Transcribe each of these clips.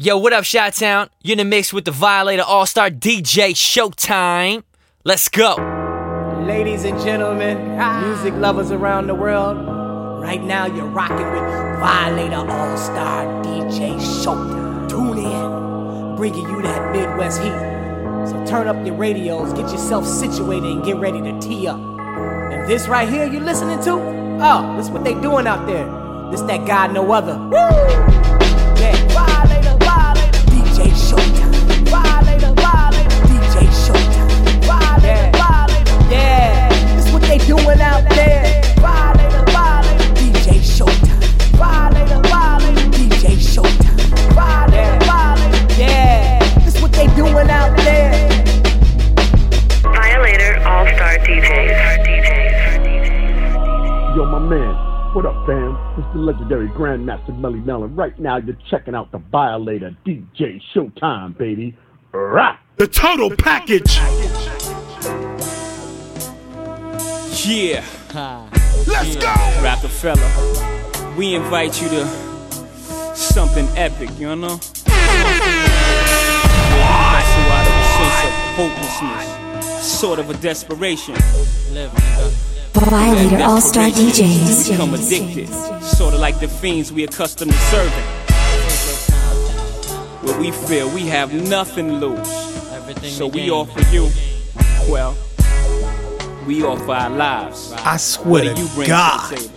Yo, what up, Shot Town? You're in the mix with the Violator All Star DJ Showtime. Let's go. Ladies and gentlemen, music lovers around the world, right now you're rocking with Violator All Star DJ Showtime. Tune in, bringing you that Midwest heat. So turn up your radios, get yourself situated, and get ready to tee up. And this right here you're listening to? Oh, this is what they doing out there. This that God no other. Woo! Doing out there. Violator, Violator, DJ Showtime. Violator, Violator, DJ Showtime. Violator, Violator, yeah. This what they doing out there. Violator All Star DJs. Yo, my man. What up, fam? It's the legendary Grandmaster Melle Mel. Right now, you're checking out the Violator DJ Showtime, baby. Rock! The total package. Yeah, Let's go. Rockefeller. We invite you to something epic, you know? Hustle out of a sense of hopelessness, sort of a desperation. Violator All Star DJs. Become addicted, sort of like the fiends we accustomed to serving. Where we feel we have nothing to lose. So we offer you, well, we offer our lives. I swear What do you to God. to the table?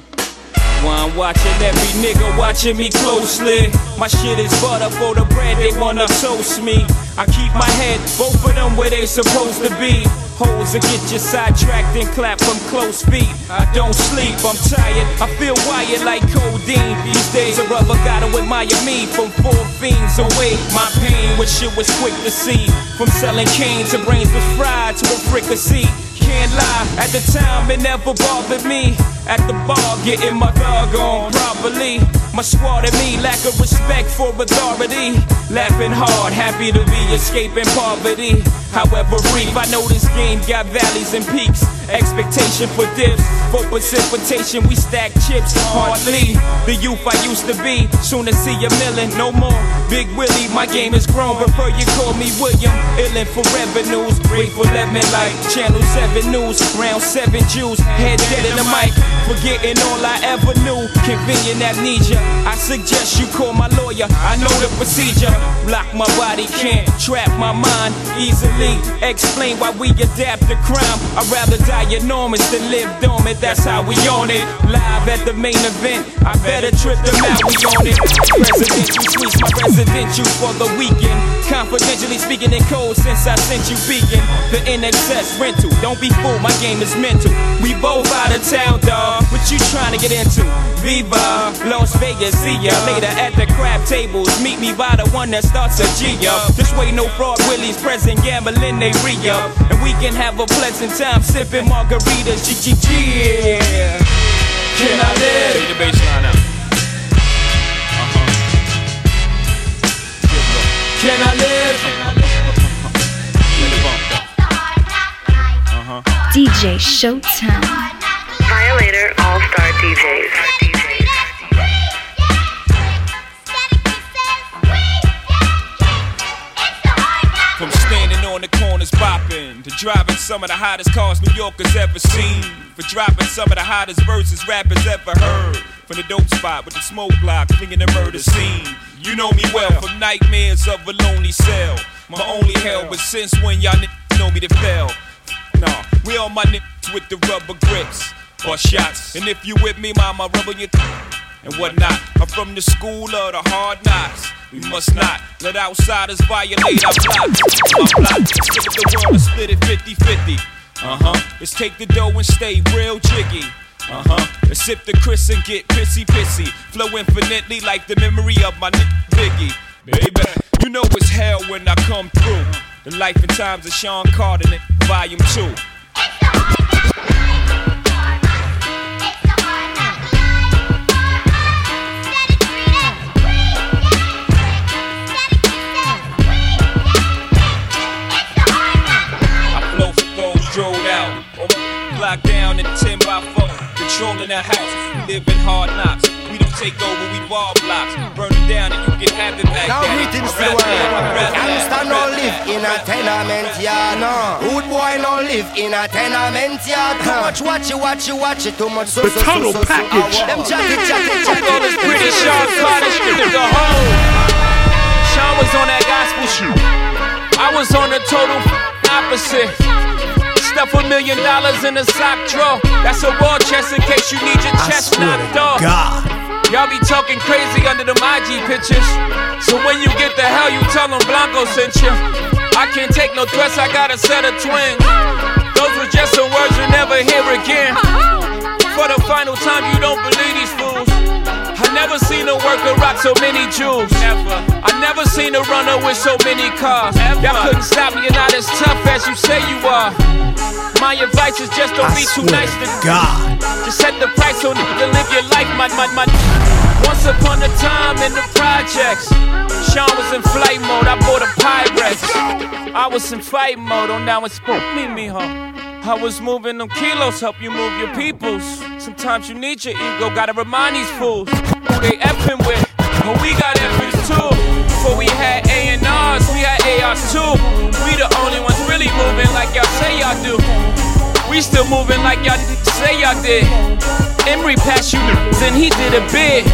Why I'm watching every nigga watching me closely. My shit is butter for the bread, they wanna toast me. I keep my head, both of them where they supposed to be. Holes that get you sidetracked and clap from close feet. I don't sleep, I'm tired. I feel wired like codeine. These days, a brother gotta admire me from four fiends away. My pain, which shit was quick to see. From selling cane to brains was fried to a fricassee. Can't lie, at the time it never bothered me. At the bar, getting my thug on properly. My squad and me lack of respect for authority. Laughing hard, happy to be escaping poverty. However brief, I know this game got valleys and peaks. Expectation for dips, for precipitation, we stack chips hardly. The youth I used to be, soon to see a million, no more. Big Willie, my game is grown, prefer you call me William. Illin for revenues, grateful lemon like Channel 7 News, round 7 Jews, head dead in the mic. Forgetting all I ever knew, convenient amnesia. I suggest you call my lawyer, I know the procedure. Lock my body, can't trap my mind easily. Explain why we adapt to crime. I'd rather die enormous than live dormant, that's how we on it. Live at the main event, I better trip them out, we on it. Presidential suites, my residential for the weekend. Confidentially speaking in code since I sent you beacon. The NSX rental, don't be fooled, my game is mental. We both out of town, dawg. What you trying to get into? Viva, Las Vegas, see ya later at the crab tables. Meet me by the one that starts a G up. This way, no fraud, Willie's present, gambling, they re up. And we can have a pleasant time sipping margaritas, G G G. Can I live? Can I live? DJ Showtime. Violator All Star DJs. Corners bopping to driving some of the hottest cars New Yorkers ever seen. For dropping some of the hottest verses rappers ever heard. From the dope spot with the smoke block, flinging the murder scene. You know me well from nightmares of a lonely cell. My only hell was since when y'all niggas know me to fail. Nah, we all my niggas with the rubber grips or shots. And if you with me, mama, rubber your and whatnot. I'm from the school of the hard knocks. We must not let outsiders violate our block. My block, look the world and split it 50 50. Uh huh. Let's take the dough and stay real jiggy. Uh huh. Let's sip the Chris and get pissy pissy. Flow infinitely like the memory of my nigga Biggie. Baby, you know it's hell when I come through. The life and times of Sean Carter, volume 2. I flow for out. Or down in 10 by 4. Controlling the house. We live in hard knocks. We don't take over, we ball blocks. Burn them down and you can have it back. Now greetings to the rather that, I'd world. rather Gangsta no live in a tenement yard. No. Rude boy no live in a tenement yard. Too much watch you, watch you, watch you. Too much so, The so, so, so, so. package. Them jacket, jacket, jacket. All this pretty Sean Carter shit to the hole. Sean was on that gospel shit. I was on the total opposite. Stuff a million dollars in a sock drawer. That's a war chest in case you need your chest knocked off. Y'all be talking crazy under the IG pictures. So when you get the hell, you tell them Blanco sent you. I can't take no threats, I got a set of twins. Those were just some words you'll never hear again. For the final time, you don't believe these fools. I never seen a worker rock so many jewels. Never. I never seen a runner with so many cars. Y'all couldn't stop me, you're not as tough as you say you are. My advice is just don't be too nice to God. Just set the price on it to live your life, my, my, my. Once upon a time in the projects, Sean was in flight mode. I bought a Pyrex. I was in fight mode. On now it's oh, spook me, me, huh? I was moving them kilos, help you move your peoples. Sometimes you need your ego, gotta remind these fools who they effing with. But we got effing too. Before we had A&Rs, we had ARs too. We the only ones really moving like y'all say y'all do. We still moving like y'all say y'all did. Emory passed you, then he did a bid.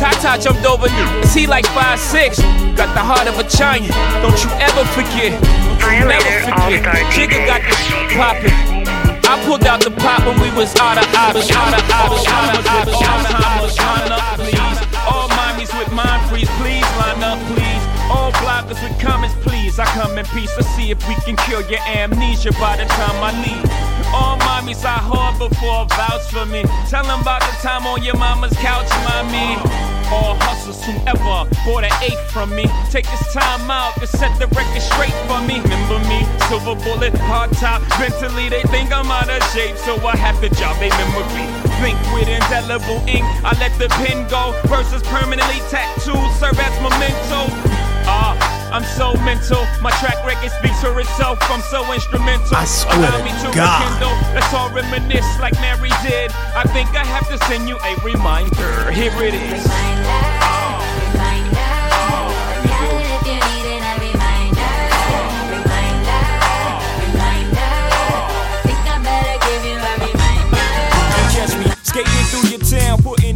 Tata jumped over niggas, he like 5'6. Got the heart of a giant, don't you ever forget. Don't you never forget. Jigga got the poppin'. I pulled out the pop when we was out of options. Out of options. Out of options. Alzheimer's, line up, please. All mommies with mind freeze, please line up, please. All bloggers with comments, please. I come in peace. Let's see if we can kill your amnesia by the time I leave. All mommies I harbor for vouch for me. Tell them about the time on your mama's couch, mommy. All hustlers whoever bought an eighth from me. Take this time out to set the record straight for me. Remember me, silver bullet, hard top, mentally they think I'm out of shape, so I have to jog they memory. Think with indelible ink, I let the pen go. Verses permanently tattooed, serve as memento. Ah, I'm so mental. My track record speaks for itself. I'm so instrumental. I swear Allow to me to God. rekindle. Let's all reminisce like Mary did. I think I have to send you a reminder. Here it is.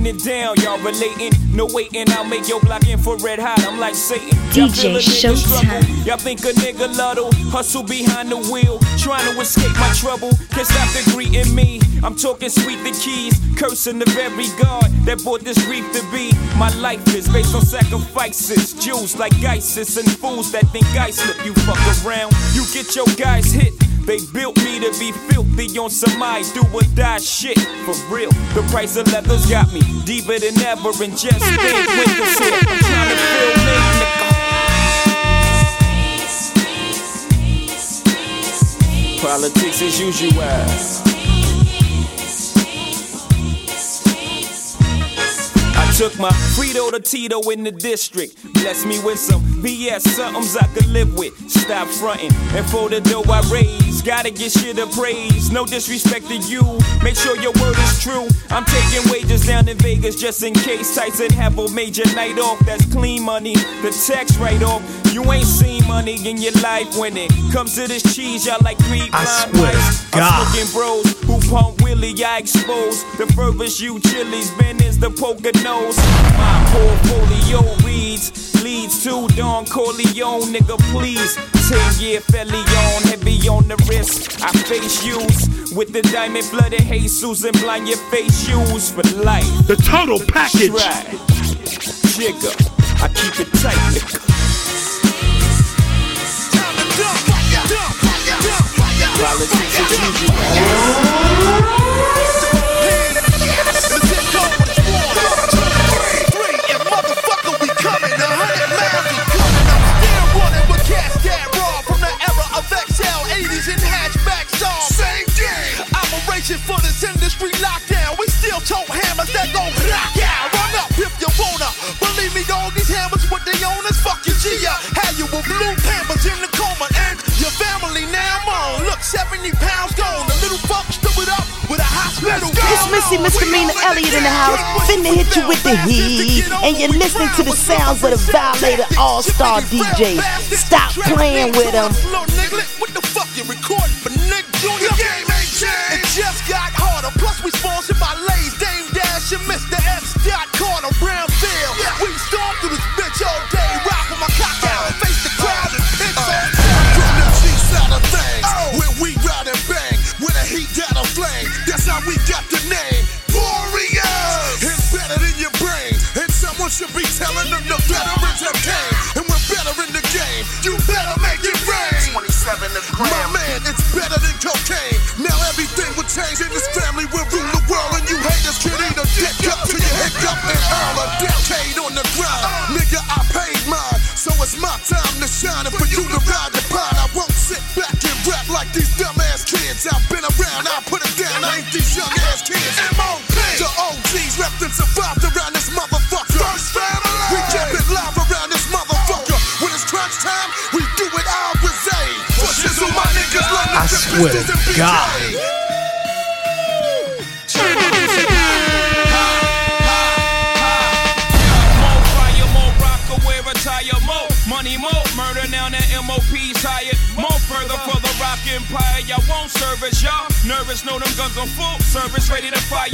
Putting it down. Y'all relating, no waiting. I'll make your block infrared hot. I'm like Satan. Y'all DJ Showtime. Y'all think a nigga luddle, hustle behind the wheel, trying to escape my trouble. Can't stop the greeting me. I'm talking sweet the keys, cursing the very God that brought this reef to be. My life is based on sacrifices, Jews like ISIS and fools that think I slip. You fuck around, you get your guys hit. They built me to be filthy on some I do or die shit. For real, the price of leather's got me deeper than ever and just think winter's here. I'm trying to feel me, nigga. Politics as usual. I took my Frito to Tito in the district. Bless me with some BS, somethings I could live with. Stop fronting. And for the dough I raise, gotta get shit of praise. No disrespect to you. Make sure your word is true. I'm taking wages down in Vegas just in case Tyson have a major night off. That's clean money. The tax write off. You ain't seen money in your life when it comes to this cheese. Y'all like three I swear mice. I'm God. smoking bros who pump Willie, I expose the furthest you chilies. Ben is the poker nose. My portfolio reads, leads to Don Corleone, nigga, please. 10 year Felion, heavy on the wrist. I face use with the diamond blooded Jesus and blind your face shoes for life. The total package. Right. Jigga, I keep it tight, nigga. Politics as usual. we lock we still tote hammers that go rock out. Run up if you wanna. Believe me, all these hammers, with the owners. fuck your G up. Had you with blue pampers in the coma and your family now I'm on. Look, 70 pounds gone. The little fuck stood up with a hospital. It's Missy Mr. Misdemeanor Elliott in the house. Finna hit you with the heat. And you're listening to the sounds of the Violator All Star DJ. Stop playing with them. What the fuck you recording for Nick Jr.? We sponsored swear to God. Money, more murder. Now that more further for the rock empire. Y'all won't service y'all. Nervous, know them guns on full service, ready to fire.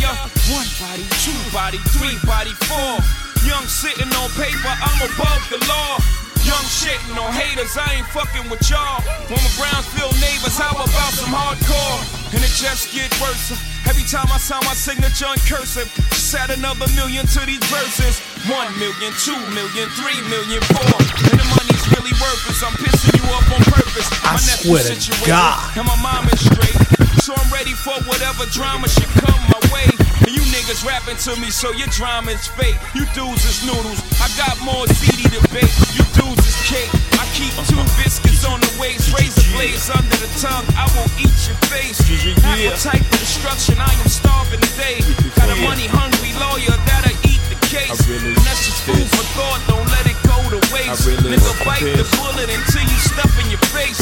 One body, two body, three body, four. Young sitting on paper, I'm above the law. Young shitting on haters, I ain't fucking with y'all. When my Brownsville neighbors, how about some hardcore? And it just get worse. Every time I sign my signature in cursive, just add another million to these verses. One million, two million, three million, four. And the money's really worthless. I'm pissing you up on purpose. I my swear to situated, God. And my mom is straight. So I'm ready for whatever drama should come my way. And you niggas rapping to me, so your drama is fake. You dudes is noodles. I got more CD to bake. You dudes cake. I keep two biscuits on the waist, razor blades under the tongue. I will eat your face. Appetite for destruction. I am starving today. Got a money hungry lawyer that'll eat the case. And that's just food for thought. Don't let it go to waste. Nigga, bite the bullet until you stuff in your face.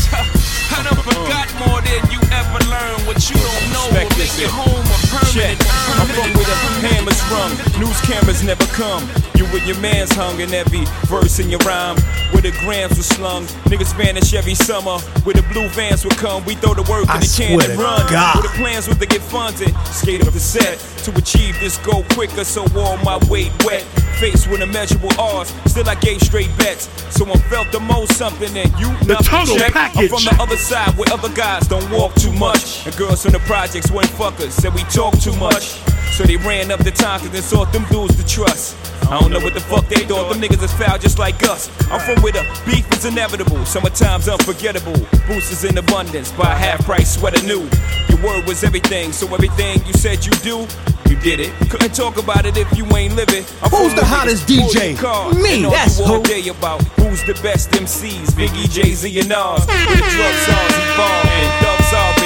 I done forgot more than you ever learned. What you don't know will make your home a permanent. I'm from where the hammers rung, news cameras never come. You and your man's hung in every verse in your rhyme. Where the grams were slung, niggas vanish every summer. Where the blue vans would come, we throw the work I in the can and run. God. Where the plans was to get funded, skate up the set to achieve this goal quicker. So all my weight wet, faced with immeasurable odds. Still I gave straight bets, so I felt the most something and you The nothing total check. package. I'm from the other side where other guys don't walk too much. And girls from the projects weren't fuckers, said we talk too much. So they ran up the time cause they sought them dudes to trust. I don't know what the fuck they thought, them niggas is foul just like us. I'm from where the beef is inevitable, summertime's unforgettable. Boosters in abundance, buy half price sweater new. Your word was everything, so everything you said you do, you did it. Couldn't talk about it if you ain't living. Who's the hottest DJ? Me, that's all who. day about who's the best MCs. Biggie, Jay Z, and Nas. Where the drug czars and dubs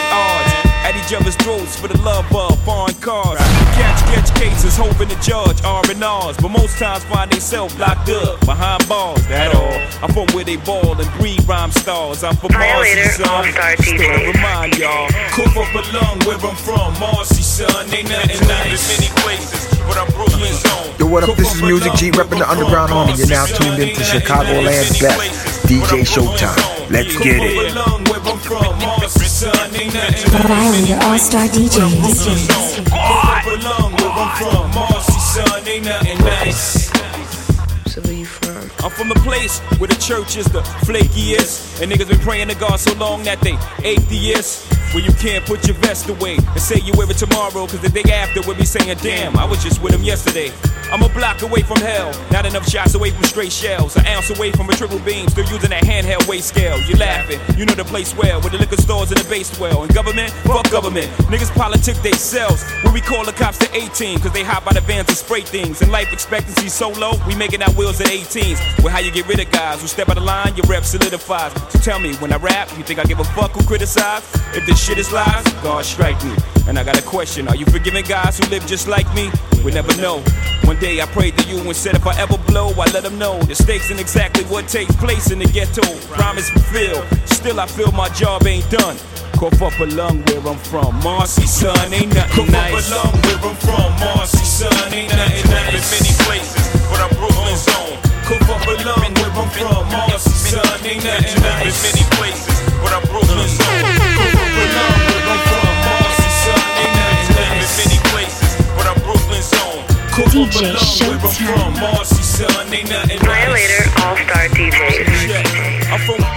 at each other's throats for the love of foreign cars. Catch, catch cases, hoping the judge R and R's. But most times find themselves locked up behind bars. That all. I'm from where they ball and breed rhyme stars. I'm from Marcy, son. Just thought remind y'all. Cough up a lung where I'm from. Marcy, son. Ain't nothing nice. many places, but I'm Brooklyn zone. Yo, what up? This is Music G repping the Underground Army. You're now tuned in to Chicagoland's best, DJ Showtime. Let's get it. Violator All Star DJs. So where you from? I'm from the place where the church is the flakiest. And niggas been praying to God so long that they atheists. Where you can't put your vest away and say you wear it tomorrow. Cause the day after we'll be saying, damn, I was just with him yesterday. I'm a block away from hell. Not enough shots away from straight shells. An ounce away from a triple beam. Still using that handheld weight scale. You laughing. You know the place well. With the liquor stores and the base well. And government? Fuck government. Niggas politic they selves. When we call the cops to 18. Cause they hop by the vans and spray things. And life expectancy so low. We making our wheels at 18s. Well, how you get rid of guys who step out of line? Your rep solidifies. So tell me, when I rap, you think I give a fuck who criticize? If this shit is lies, God strike me. And I got a question. Are you forgiving guys who live just like me? We never know. One day I prayed to you and said if I ever blow, I let them know the stakes and exactly what takes place in the ghetto. Promise fulfilled. Still, I feel my job ain't done. Cough up a lung where I'm from. Marcy, son, ain't nothing Cough nice. Cough up a lung where I'm from. Marcy, son, ain't nothing nice. In many places, but I'm Brooklyn's own. Cough up a where I'm from. Marcy, son, ain't nothing nice. In many places, but I'm Brooklyn's own. Cough up a where I'm from. Marcy, son, ain't nothing nice. In many places, but I'm Brooklyn's own. DJ Showtime. Violator All Star DJs. I'm from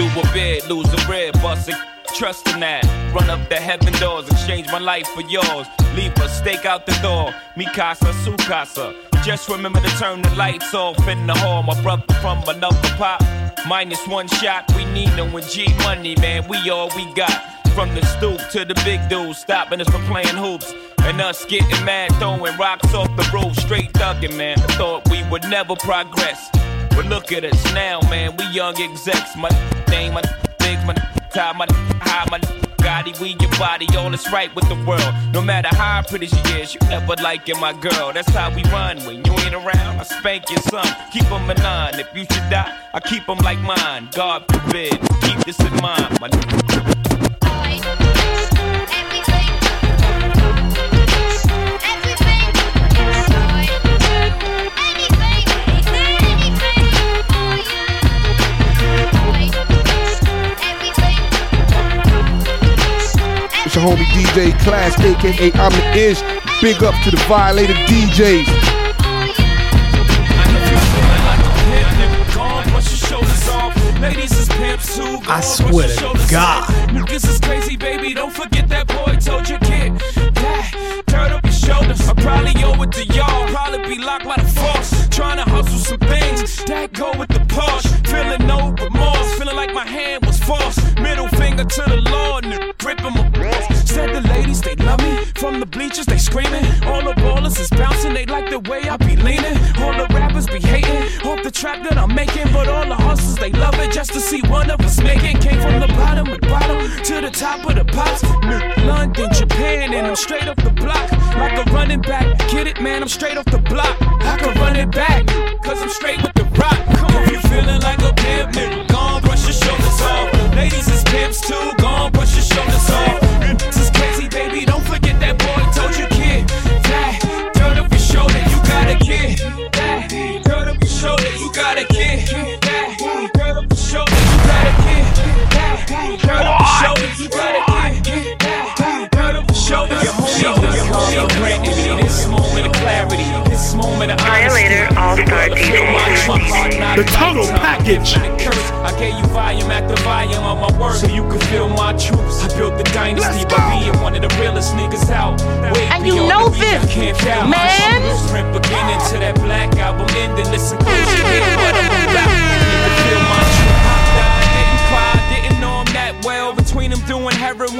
do a bid, lose a rib, bust a trust in that. Run up the heaven doors, exchange my life for yours. Leave a stake out the door, mi casa, su casa. Just remember to turn the lights off in the hall. My brother from another pop. Minus one shot, we need no G money, man. We all we got. From the stoop to the big dudes, stopping us from playing hoops. And us getting mad, throwing rocks off the roof, straight thugging, man. Thought we would never progress. But look at us now, man. We young execs. My name, my things, my time, my high, my Gotti, we your body, all is right with the world. No matter how pretty she is, you never liking my girl. That's how we run. When you ain't around, I spank your son. Keep them in line. If you should die, I keep them like mine. God forbid. Keep this in mind, my your homie DJ Class, aka I'm the Ish. Big up to the Violator DJs. I swear to God. Niggas is crazy, baby. Don't forget that boy told your kid. Dad, turn up your shoulders. I probably owe it to y'all. Probably be locked by the force. Trying to hustle some things. Dad go with the Porsche. Feeling no remorse. Feeling like my hand was forced. Middle finger to the Said the ladies, they love me. From the bleachers, they screaming. All the ballers is bouncing. They like the way I be leaning. All the rappers be hating. Off the trap that I'm making. But all the hustlers, they love it just to see one of us make it. Came from the bottom of the bottom to the top of the pops. London, Japan, and I'm straight off the block. Like a running back. Get it, man? I'm straight off the block. I can run it back. Cause I'm straight with the rock. Come on, you feeling like a pimp, nigga. Gone, brush your shoulders off. Ladies is pimps too. The total package. I gave you volume after volume of my work so you could feel my truths. I built the dynasty by being one of the realest niggas out. Way And you know the beat, I this, can't man. blueprint beginning to that black album ending. Listen close,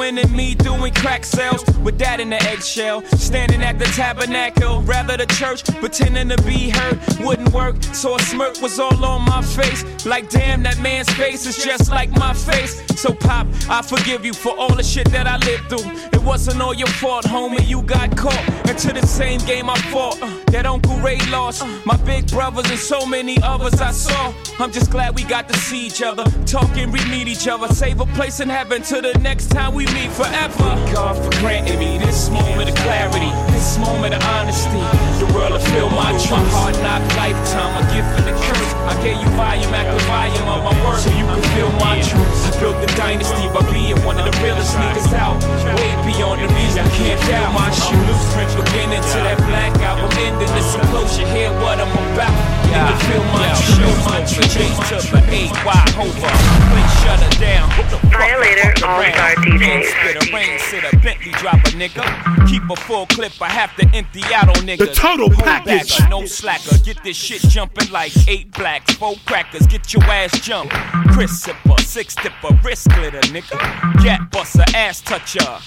and me doing crack sales. With that in the eggshell, standing at the tabernacle. Rather the church, pretending to be hurt wouldn't work. So a smirk was all on my face. Like, damn, that man's face is just like my face. So, Pop, I forgive you for all the shit that I lived through. It wasn't all your fault, homie. You got caught into the same game I fought. Uh, that Uncle Ray lost. My big brothers and so many others I saw. I'm just glad we got to see each other. Talk and re meet each other. Save a place in heaven till the next time we meet forever. God for granting me this moment of clarity, this moment of honesty. The world will feel my truth. My hard knock lifetime, a gift and a curse. I gave you volume after volume of my work so you can feel my truth. I built the dynasty by being one of the realest niggas out. Way beyond the reason you can't feel my shoes. Beginning to that black album ending. Listen close, you hear what I'm about. You can feel my truth. My truth. to the eight, why over? Please shut her down. Violator All Star DJs. Spit a rain, sit a Bentley drop a nigga. Keep a full clip, I have to empty out on niggas. The total Hold package. backer, no slacker. Get this shit jumping like eight blacks, four crackers. Get your ass jumped. Chris sipper, six tipper, wrist glitter, nigga. Gat buster, ass toucher.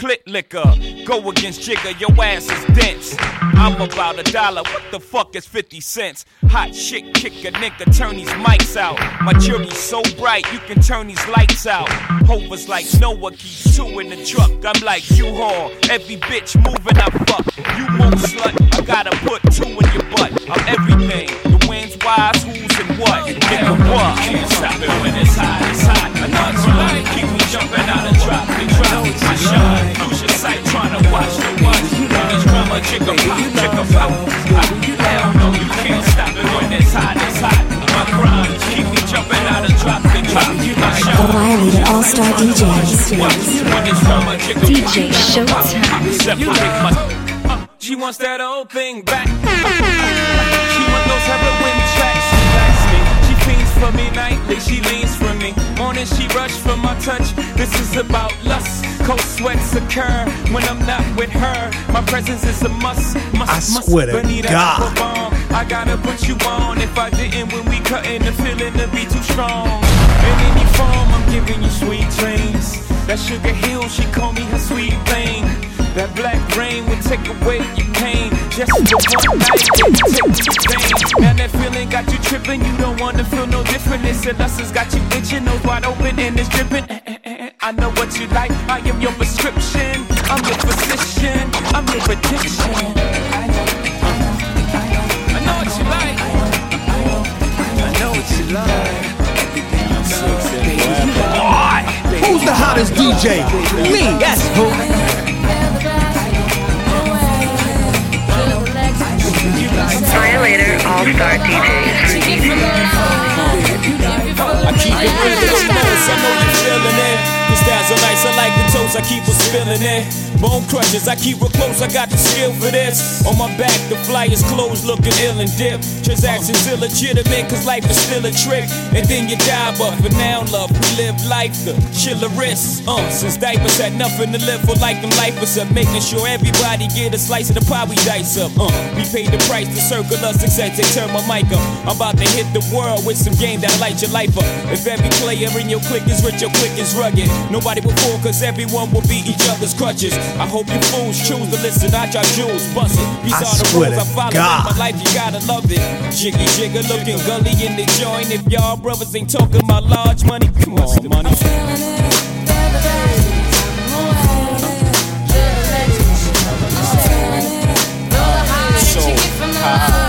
Clit liquor. Go against Jigga, your ass is dense. I'm about a dollar, what the fuck is 50 cents? Hot shit, kick a nigga, turn these mics out. My jury's so bright, you can turn these lights out. Hovers like Noah, keep two in the truck. I'm like U-Haul, every bitch moving I fuck. You move slut, I gotta put two in your butt. I'm everything, the wind's wise, who's, and what. Nigga, what? Can't stop it when it's hot, it's hot. I know like, keep me jumping out of drop, and drop. I shine, use your sight, trying to watch the watch. Niggas drama, chicka pop, chicka pop. Hell no, you can't stop it when it's hot, it's hot. My grind, keep me jumping out and drop, and drop. I shine. The Violator All Star DJs. DJ Showtime. Separate my. She wants that old thing back. She want those heroin for me nightly. She leans for me. Morning she rush for my touch. This is about lust. Cold sweats occur when I'm not with her. My presence is a must. must I swear to must. Bonita God. Applebum. I gotta put you on. If I didn't, when we cutting, the feeling to be too strong. In any form, I'm giving you sweet dreams. That sugar hill, she call me her sweet thing. That black rain would take away your pain. Just for one night, take feeling got you tripping, you don't wanna feel no different. This lust has got you itching, nose wide open and it's dripping. Eh, eh, eh. I know what you like, I am your prescription. I'm your physician, I'm your addiction. I know what you like. I know what you like. Who's the hottest DJ? Me, that's who. Violator All Star DJs. I keep it real, it's nice, I know you feeling it. That's so nice, I like the toes, I keep her spilling it. Bone crushes, I keep her close, I got the skill for this. On my back, the flyers closed, looking ill and dip. Transactions illegitimate, cause life is still a trick. And then you die, but for now, love, we live life the chillerist. Uh, since diapers had nothing to live for, like them lifers up, making sure everybody get a slice of the pie we dice up. Uh, we paid the price to circle us, success, they turn my mic up. I'm about to hit the world with some game that light your life up. If every player in your clique is rich, your clique is rugged. Nobody will fall, cause everyone will be each other's crutches. I hope you fools choose to listen, I drop jewels, bust it. These I are the rules I follow God. in my life, you gotta love it. Jiggy Jigga looking gully in the joint. If y'all brothers ain't talking about large money, come on, money. So high.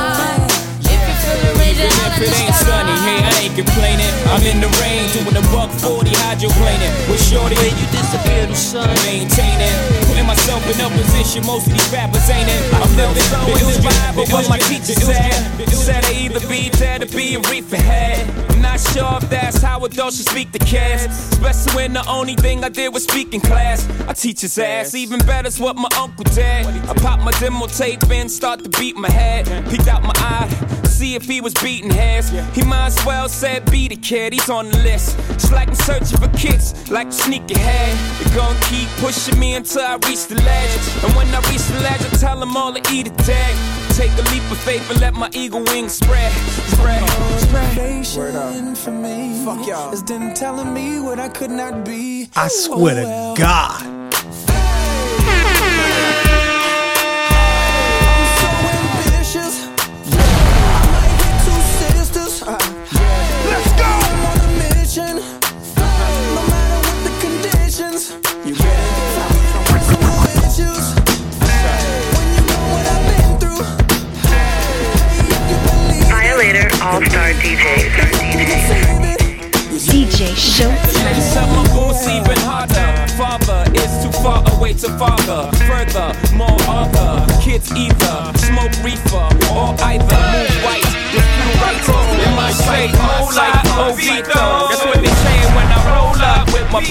If it ain't sunny, hey, I ain't complaining. I'm in the rain, doing a buck 40 hydroplaning. With shorty, when you disappear, the sun maintaining. Putting myself in a position, most of these rappers ain't in. I'm living so inspired by what my teacher said. Said I either be dead or be a reefer head. I'm not sure if that's how adults should speak to kids. Especially when the only thing I did was speak in class. I teach his ass, even better's what my uncle did. I pop my demo tape in, start to beat my head. Peeked out my eye, see if he was beating heads. He might as well said be the kid, he's on the list. It's like I'm searching for kicks, like a sneaker head. They're gonna keep pushing me until I reach the ledge. And when I reach the ledge, I tell them all to eat a tag. Take a leap of faith and let my eagle wings spread. Spread, spread. Motivation for me Fuck y'all. is them telling me what I could not be. I swear to oh, God.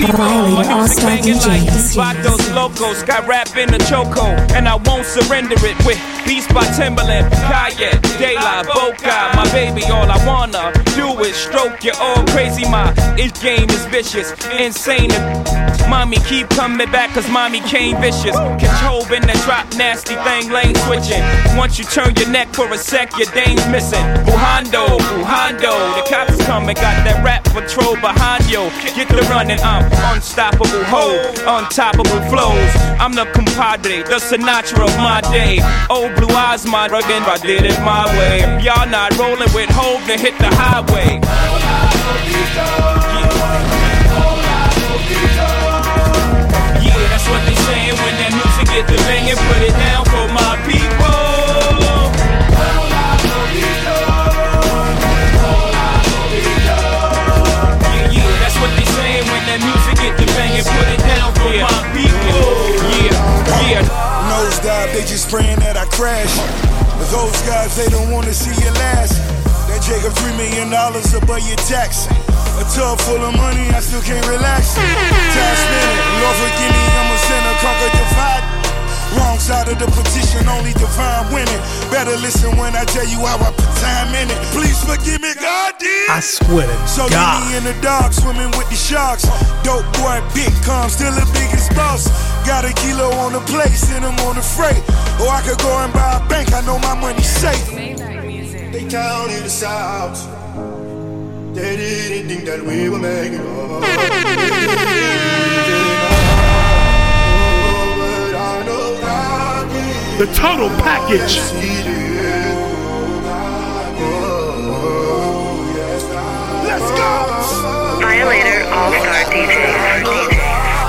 Up with my people. Violator All-Star banging like Vatos Locos. Got rap in the choco. And I won't surrender it with beats by Timbaland. Kaya, De La Boca. My baby, all I wanna do it. stroke you all crazy. My it game is vicious, insane. Mommy keep coming back cause mommy came vicious. Control in the drop, nasty thing, lane switching. Once you turn your neck for a sec, your dame's missing. Buhando, Buhando, the cops coming, got that rap patrol behind you. Get the running, I'm unstoppable, ho, untoppable flows. I'm the compadre, the Sinatra of my day. Old blue eyes, my rugged, I did it my way. If y'all not rolling with hope, then hit the highway. Yeah, that's what they saying when that music get the banging. Put it down for my people. That's what they saying when that music get the banging. Put it down for my people. Yeah, yeah. Nosedive, they just praying that I crash. Those guys, they don't wanna see you last. That Jacob three million dollars above your tax. A tub full of money, I still can't relax. Time spinning, Lord forgive me, I'm a sinner, conquer divide. Wrong side of the petition, only divine winning. Better listen when I tell you how I put time in it. Please forgive me, God did. I swear to So God. me in the dark, swimming with the sharks. Dope boy, big calm, still the biggest boss. Got a kilo on the plate, send him on the freight. Or I could go and buy a bank, I know my money's safe. They counted us out. They didn't think that we were making it. Oh, the total package. Oh, Let's go. Violator All Star DJs.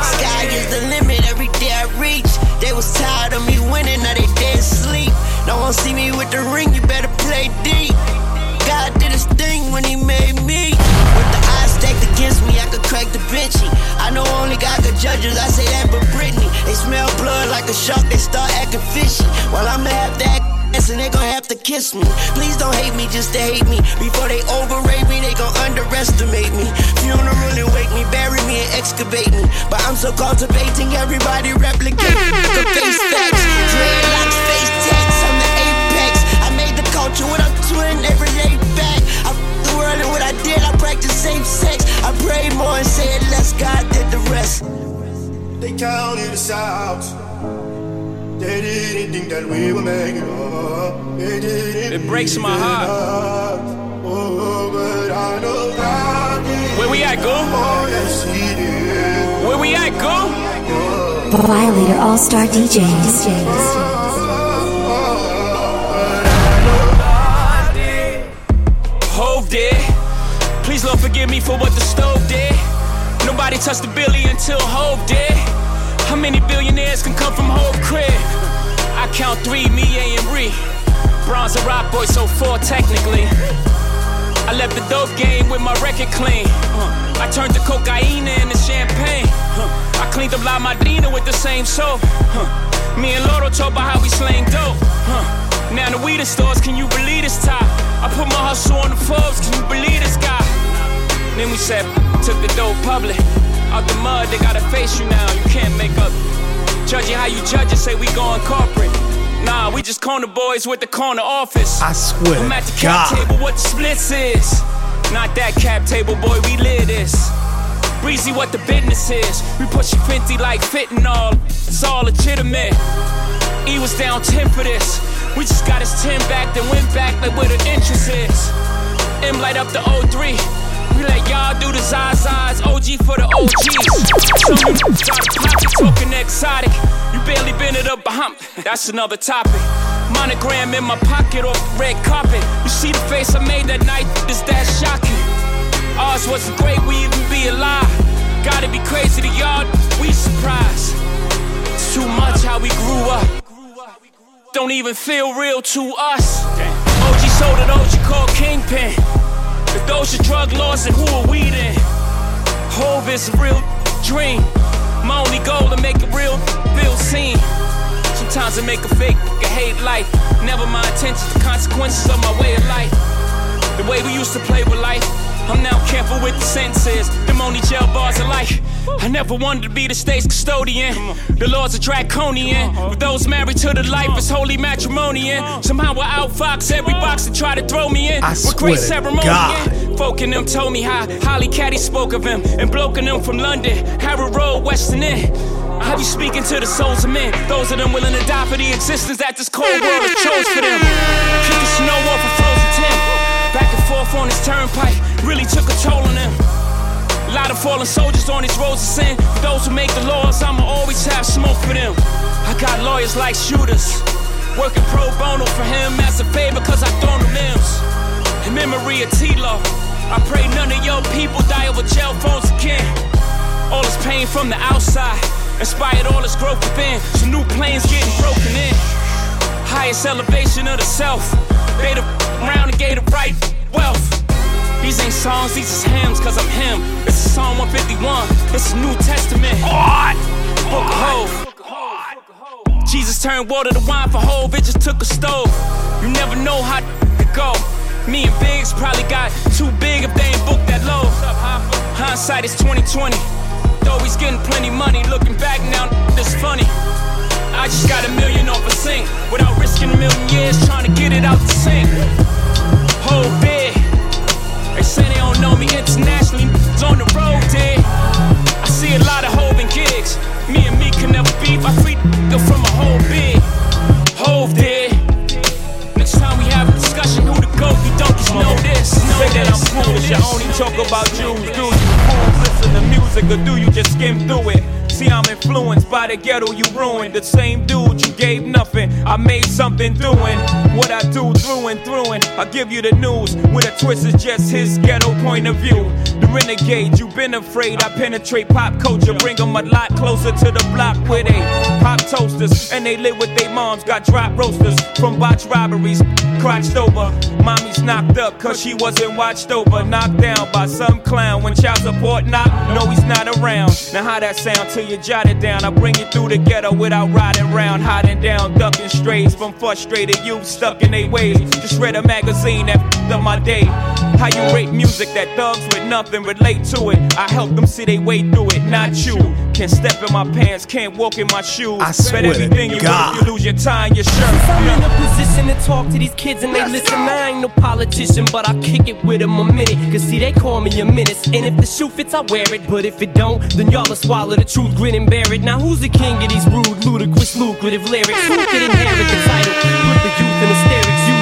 Sky is the limit every day I reach. They was tired of me winning, now they dead sleep. No one see me with the ring, a shark, they start acting fishy. While I'ma that ass and they gon' have to kiss me. Please don't hate me just to hate me. Before they overrate me, they gon' underestimate me. Funeral and wake me, bury me and excavate me. But I'm so cultivating, everybody replicate me. The face facts, dreadlocks, face tats, I'm the apex. I made the culture what I'm doing every day back. I the world and what I did, I practice safe sex. I prayed more and said less, God did the rest. They counted us out. They didn't think that we were making it. They didn't. It breaks my heart. Oh, but I know God. Where we at, go? Yes, He did. Where we at, go? Violator All Star DJs. Did. Please, Lord, forgive me for what the stove did. Nobody touched the billy until Hov did. How many billionaires can come from Hov crib? I count three, me, A, and Ri. Bronze rock boy, so four technically. I left the dope game with my record clean. I turned the cocaine into champagne. I cleaned up La Madrina with the same soap. Me and Loro talk about how we slang dope. Now the weed stores, can you believe this top? I put my hustle on the Forbes, can you believe this guy? Then we said, took the dope public. Out the mud, they gotta face you now. You can't make up. Judging how you judge it, say we going corporate. Nah, we just corner boys with the corner office. I swear I'm at the cap God. table, what the splits is. Not that cap table, boy, we live this. Breezy, what the business is. We push 50 like fentanyl. It's all legitimate. E was down 10 for this. We just got his 10 back, then went back like where the interest is. M light up the 03. We let y'all do the Zazas, OG for the OGs. Some got a pocket talking exotic. You barely been it up behind. That's another topic. Monogram in my pocket off the red carpet. You see the face I made that night, is that shocking? Ours wasn't great, we even be alive. Gotta be crazy to y'all, we surprised. It's too much how we grew up. Don't even feel real to us. OG sold it, OG called Kingpin. If those are drug laws, then who are we then? Hov is a real dream. My only goal to make a real feel seen. Sometimes I make a fake nigga hate life. Never my intentions, the consequences of my way of life. The way we used to play with life. I'm now careful with the sentences. Them only jail bars of life. I never wanted to be the state's custodian. The laws are draconian. With those married to the life is holy matrimonian. Somehow I outfox every box that try to throw me in. I With great swear to ceremony. God. Folk in them told me how Holly Caddy spoke of him. And bloke in them from London, Harrow Road, Western End. I be speaking to the souls of men. Those of them willing to die for the existence that this cold world has chose for them. Kicking snow off a frozen tin. Back and forth on this turnpike really took a toll on them. Lot of fallen soldiers on these roads of sin. Those who make the laws, I'ma always have smoke for them. I got lawyers like shooters. Working pro bono for him as a favor, cause I thrown them limbs. In memory of T-Law, I pray none of your people die over jail phones again. All this pain from the outside inspired all this growth within. So new planes getting broken in. Highest elevation of the self. They the round and gave the right wealth. These ain't songs, these is hymns, cause I'm him. This is Psalm 151, this is New Testament. Book of Hov. Jesus turned water to wine for Hov, it just took a stove. You never know how to go. Me and Biggs probably got too big if they ain't booked that low. Hindsight is 2020. Though he's getting plenty money, looking back now, it's funny. I just got a million off a sink without risking a million years trying to get it out the sink. Whole big. Say they don't know me internationally, it's on the road, dig. I see a lot of Hov and gigs. Me and me can never beef. I free go from a whole big. Hov did. Next time we have a discussion, who the goat? You donkeys know this. Know Say that I'm this, know foolish. I only talk about Jews. Do you fools listen to music or do you just skim through it? See, I'm influenced by the ghetto you ruined. The same dude you gave nothing. I made something doing what I do through and through. And I give you the news with a twist is just his ghetto point of view. The renegade, you've been afraid. I penetrate pop culture, bring them a lot closer to the block where they pop toasters and they live with their moms. Got drop roasters from botch robberies, crotched over. Mommy's knocked up cause she wasn't watched over. Knocked down by some clown when child support knock. No, he's not around. Now, how that sound to you jot it down? I bring it through the ghetto without riding round, hiding down, ducking strays from frustrated youth stuck in their ways. Just read a magazine that f***ed up my day. How you rate music that thugs with nothing relate to it? I help them see they way through it, not you. Can't step in my pants, can't walk in my shoes. I swear Bet everything you God. want, you lose your tie and your shirt. I'm in a position to talk to these kids and they listen. I ain't no politician, but I kick it with them a minute. Cause see, they call me a menace. And if the shoe fits, I wear it. But if it don't, then y'all will swallow the truth, grin and bear it. Now, who's the king of these rude, ludicrous, lucrative lyrics? Who could inherit the title? Put the youth in hysterics, using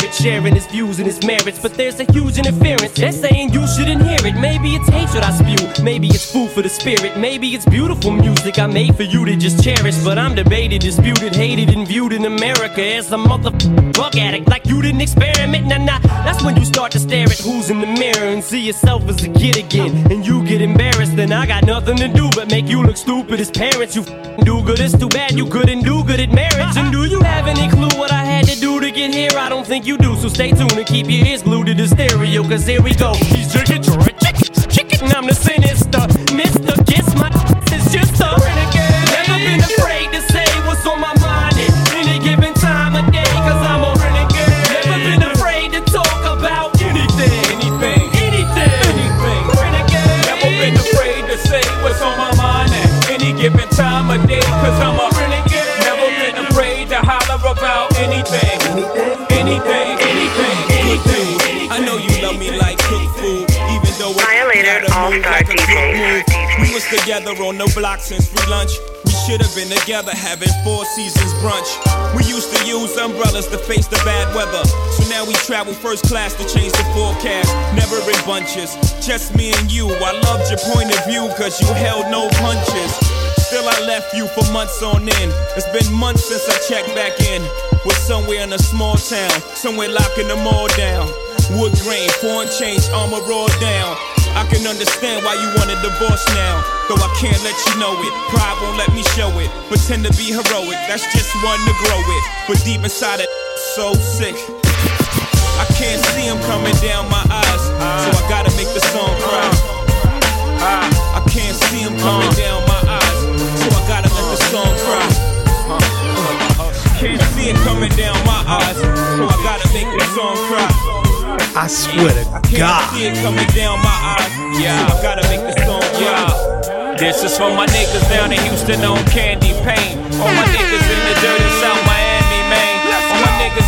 his music to steer it, sharing his views and his merits. But there's a huge interference. They're saying you shouldn't hear it. Maybe it's hatred I spew. Maybe it's food for the spirit. Maybe it's beautiful music I made for you to just cherish. But I'm debated, disputed, hated, and viewed in America as a mother drug addict. Like you didn't experiment. Nah, nah. That's when you start to stare at who's in the mirror and see yourself as a kid again. And you get embarrassed. Then I got nothing to do but make you look stupid as parents. You do good. It's too bad you couldn't do good at marriage. And do you have any clue what I had to do to get here? I don't think you do. So stay tuned and keep your ears glued to the stereo. Cause here we go. He's chicken, chicken, chicken. I'm the sinister. Move like a good move. We was together on the block since free lunch. We should have been together having four seasons brunch. We used to use umbrellas to face the bad weather. So now we travel first class to change the forecast. Never in bunches, just me and you. I loved your point of view cause you held no punches. Still, I left you for months on end. It's been months since I checked back in. Was somewhere in a small town, somewhere locking them all down. Wood grain, foreign change, armor all down. I can understand why you want a divorce now. Though I can't let you know it. Pride won't let me show it. Pretend to be heroic, that's just one to grow it. But deep inside it, so sick. I can't see him coming down my eyes, so I gotta make the song cry. I can't see him coming down my eyes, so I gotta let the song cry. Can't see it coming down my eyes, so I gotta make the song cry. I swear to Can't God. see it coming down my eyes, yeah. I gotta make the song, yeah. This is for my niggas down in Houston on Candy Paint. All my niggas in the dirty South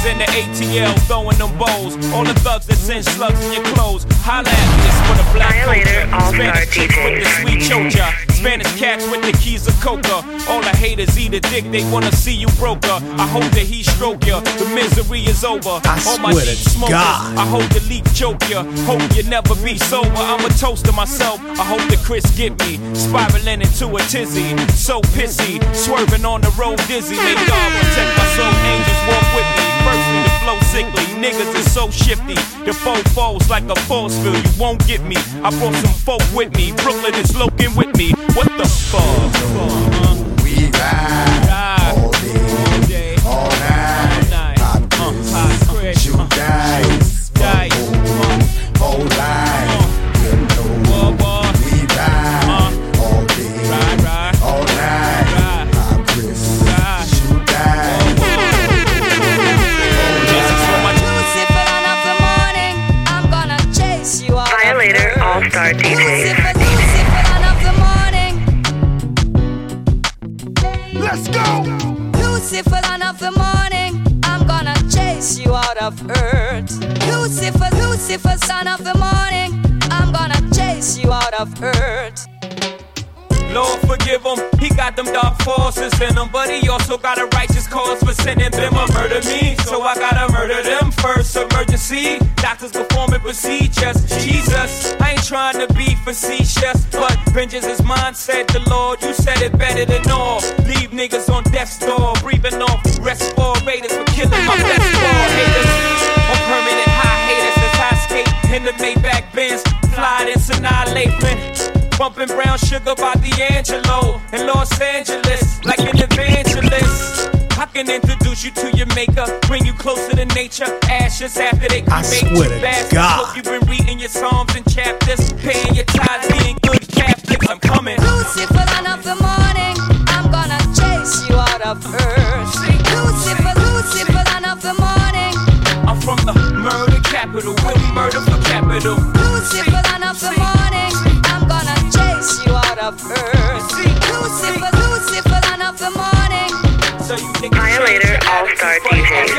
niggas in the ATL throwing them bowls. All the thugs that send slugs in your clothes. Holla at me, it's for the black culture. Spanish chicks with the sweet chocha. Spanish cats with the keys of coca. All the haters eat a dick, they wanna see you broker. I hope that he stroke ya. The misery is over. All my swear to sheep smokers. God. I hope the leak choke ya. Hope you never be sober. I'm a toast to myself. I hope that Chris get me. Spiraling into a tizzy. So pissy. Swerving on the road dizzy. May God protect my soul. Angels walk with me. Flow sickly. Niggas is so shifty. The foe falls like a force field. You won't get me. I brought some folk with me. Brooklyn is looking with me. What the fuck? We ride earth. Lucifer, Lucifer, son of the morning, I'm gonna chase you out of earth. Lord forgive him, he got them dark forces in him, but he also got a righteous cause for sending them to murder me. So I gotta murder them first. Emergency, doctors performing procedures. Jesus, I ain't trying to be facetious, but vengeance is mine, said the Lord. You said it better than all. Leave niggas on death's door, breathing off respirators for killing my best war haters. On permanent high haters, that's high skate in the Maybach Benz, fly this annihilation. Bumping brown sugar by D'Angelo in Los Angeles, like an evangelist. I can introduce you to your maker, bring you closer to nature. Ashes after they I cremate swear you. to Bastards. God. Hope you've been reading your psalms and chapters, paying your tithes, being good Catholics. I'm coming. Lucifer, son of the morning, I'm gonna chase you out of earth. From the murder capital, with murder for capital. Lucifer, son of the morning, I'm gonna chase you out of earth. Lucifer, Lucifer, son of the morning. Violator All Star DJs.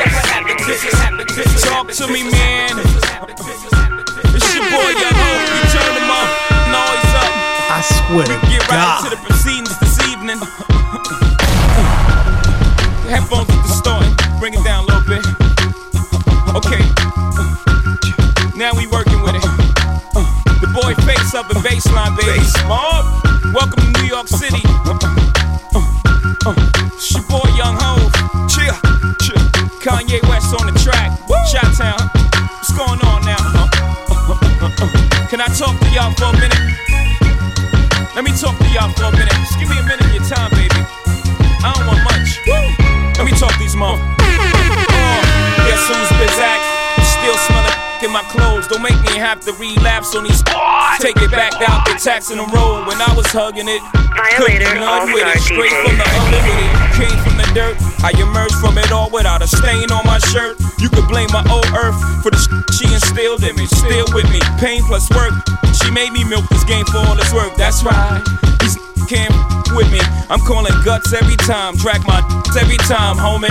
Talk to me, man. It's your boy, Young Hope. You turn him up. Noise up. I swear to Get right God. into the proceedings this evening. Headphones at the starting. Bring it down a little bit. Okay. Now we working with it. The boy face up in baseline, baby. Mob. Welcome to New York City. It's your boy Young Hov. Chill. Chill. Kanye West on the track. Shot Town. What's going on now? Can I talk to y'all for a minute? Let me talk to y'all for a minute. Just give me a minute of your time, baby. I don't want much. Let me talk to these mom. Clothes. Don't make me have to relapse on these. Take it back out, the tax taxing the road. When I was hugging it, Violator none with it. Straight from the it. Came from the dirt. I emerged from it all without a stain on my shirt. You could blame my old earth for the sh- she instilled in me. Still with me. Pain plus work. She made me milk this game for all its work. That's right. These can't with me. I'm calling guts every time. Drag my every time, homie.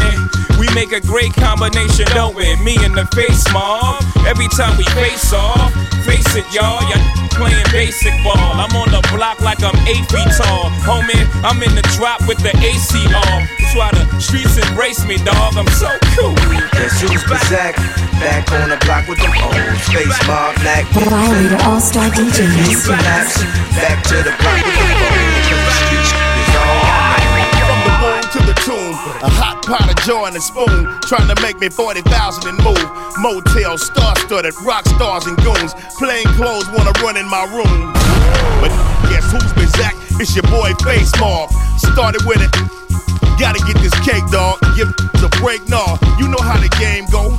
We make a great combination, don't we? Me and the face mob. Every time we face off, face it, y'all. Y'all playing basic ball. I'm on the block like I'm eight feet tall. Homie, I'm in the drop with the AC off. That's why the streets embrace me, dog. I'm so cool. Guess who's Bazak? Back on the block with them old face mob, Mac. Violator All Star DJs. Collapse. Back to the block with them old a hot pot of joy and a spoon, trying to make me 40,000 and move. Motel, star studded, rock stars and goons. Plain clothes wanna run in my room. But guess who's been Zach? It's your boy Face Mob. Started with it. Gotta get this cake, dog. Give it a break, nah. You know how the game go.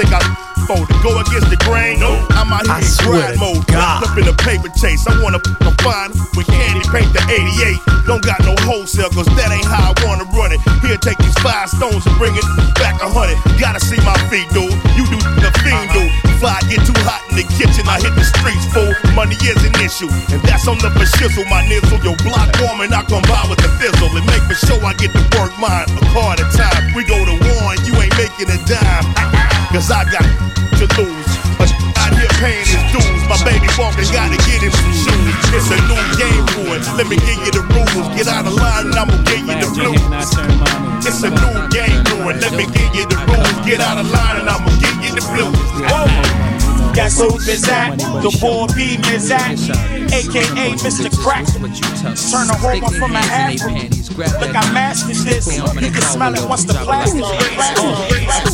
Think I fold it? Go against the grain? No. I'm out here I in swear grind mode. God. Up in a paper chase. I wanna f- fine with candy paint the 88. Don't got no wholesale, cause that ain't how I wanna run it. Here, take these five stones and bring it back a hundred. Gotta see my feet, dude. You do the fiend, dude. Fly get too hot in the kitchen, I hit the streets full. Money 20 years initial. And that's on the for shizzle, my nizzle. Your block warming, I come by with the fizzle. And make for sure I get to work mine a car at a time. We go to war and you ain't making a dime. Cause I got to lose. A out here paying his dues. My baby walking, gotta get him some shoes. It's a new game for it. Let me give you the rules. Get out of line and I'ma give you the blues. It's a new game for it. Let me give you the rules. Get out of line and I'ma give you the blues. Guess who this at? The boy B is at, aka Mr. Crack. Turn a whole one from an apple. Look, I mastered this. You can smell it once the plastic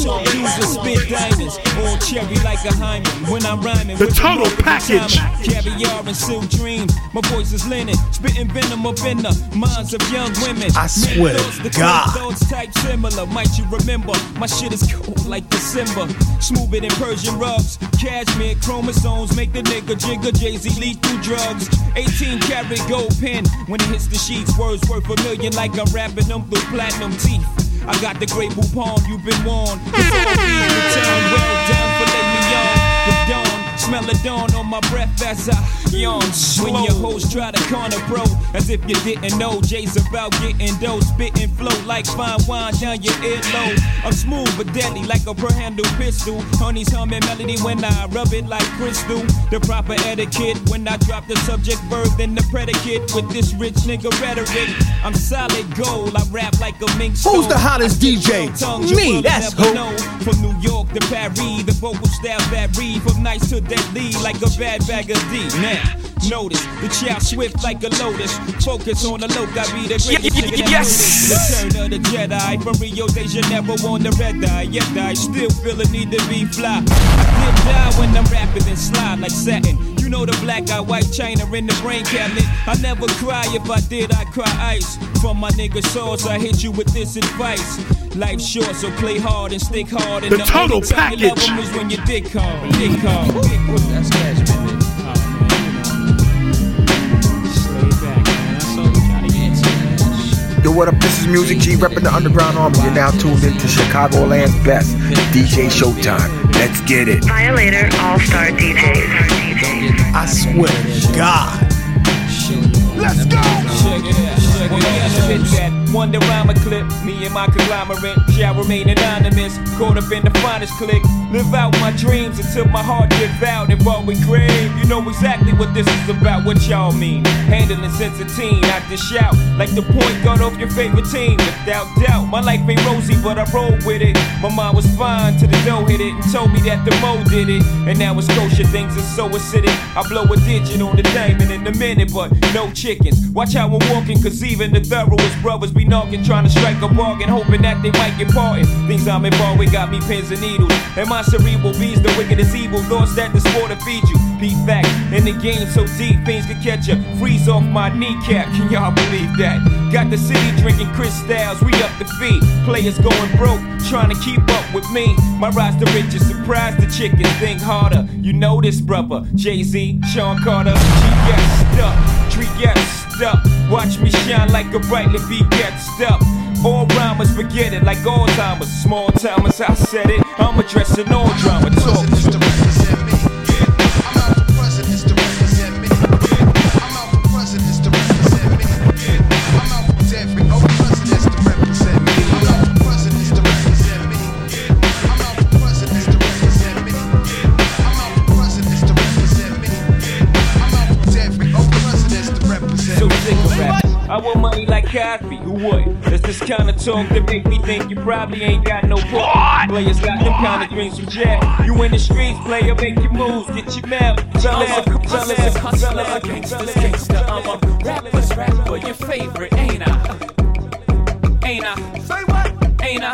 Use the spit diamonds, all cherry like a hymen. When I'm rhyming, The with total multiple package. Caviar and silk dreams. My voice is linen, spitting venom up in the minds of young women. I swear to Thoughts, the God. Thoughts type similar. Might you remember? My shit is cold like December. Smoother than Persian rugs. Cashmere chromosomes make the nigga Jigga. Jay Z lead through drugs. 18 karat gold pen. When it hits the sheets, words worth a million like I'm rapping them through platinum teeth. I got the great palm, you've been warned. It's all being returned. Well done smell the dawn on my breath as I yawn. When your hoes try to corner bro, as if you didn't know. Jay's about getting dough, spitting flow like fine wine down your earlobe. I'm smooth but deadly like a per handle pistol. Honey's humming melody when I rub it like crystal. The proper etiquette when I drop the subject verb, then the predicate with this rich nigga rhetoric. I'm solid gold, I rap like a mink Who's the hottest DJ? Me, that's who. know. From New York to Paris, the vocal style vary from nice to deadly like a bad bag of D. Now, notice the child swift like a lotus. Focus on the low, I be the greatest nigga that yes. Return of the Jedi from Rio de Janeiro on the red eye. Yet I still feel a need to be fly. I did die when I'm rapping and slide like satin. You know the black eye, white china in the brain cabinet. I never cry if I did, I cry ice. From my nigga sauce, I hit you with this advice. Life's short, so play hard and stick hard. And The total only time you love is when you dick hard. Dick hard. That's cash, baby. Yo, what up? This is Music G repping the Underground Army. You're now tuned into Chicagoland's best, DJ Showtime. Let's get it. Violator All Star DJs. I swear to God. Let's go. It out, check it out. Spit that Wonder Rhyme clip. Me and my conglomerate shall remain anonymous. Caught up in the finest click. Live out my dreams until my heart gives out and what we crave. You know exactly what this is about. What y'all mean? Handling since a teen, I to shout like the point guard of your favorite team. Without doubt, my life ain't rosy, but I roll with it. My mind was fine till the dough hit it and told me that the mo did it. And now it's kosher, things are so acidic. I blow a digit on the diamond in a minute, but no chickens. Watch how I'm walking, cause even the thoroughest brothers be knocking, trying to strike a bargain, hoping that they might get parted. Things I'm involved with got me pins and needles. And my cerebral bees, the wickedest evil. Thoughts that the sport to feed you. Peep back, in the game so deep, things can catch you. Freeze off my kneecap, can y'all believe that? Got the city drinking crystals, we up the feet. Players going broke, trying to keep up with me. My rise to riches, surprise the chickens, think harder. You know this, brother. Jay Z, Sean Carter, G stuck, tree gets stuck. Watch me shine like a bright lit beat gets stuck. All rhymers forget it like Alzheimer's. Small timers, I said it. I'm addressing all drama. Talk. Kind of talk that make me think you probably ain't got no book. Players got them kind of dreams from jack. You in the streets, player, make your moves, get your mail. Fellas, fellas, fellas, fellas, gangsters, gangster. I'm a rapper's rapper, your favorite, ain't I? Ain't I? Say what? Ain't I?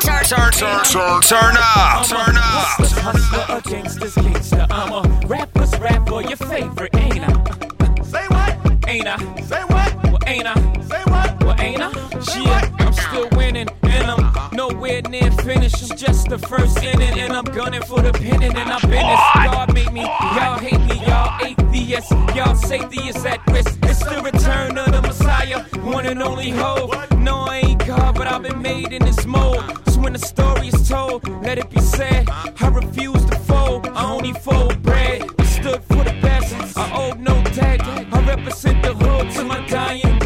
Turn, turn, turn, turn, turn up, turn up. Hustler, a gangster's gangster. I'm a rapper's rapper, your favorite, ain't I? Say what? Ain't I? Say what? Well, ain't I? Say what? Ain't I? Shit, I'm still winning, and I'm nowhere near finished. I'm just the first inning, and I'm gunning for the pennant, and I've been this. God made me, y'all hate me, y'all atheists, y'all safety is at risk. It's the return of the Messiah, one and only hope. No, I ain't God, but I've been made in this mold. So when the story is told, let it be said. I refuse to fold, I only fold bread. I stood for the best, I owe loyal to my dying breath. I took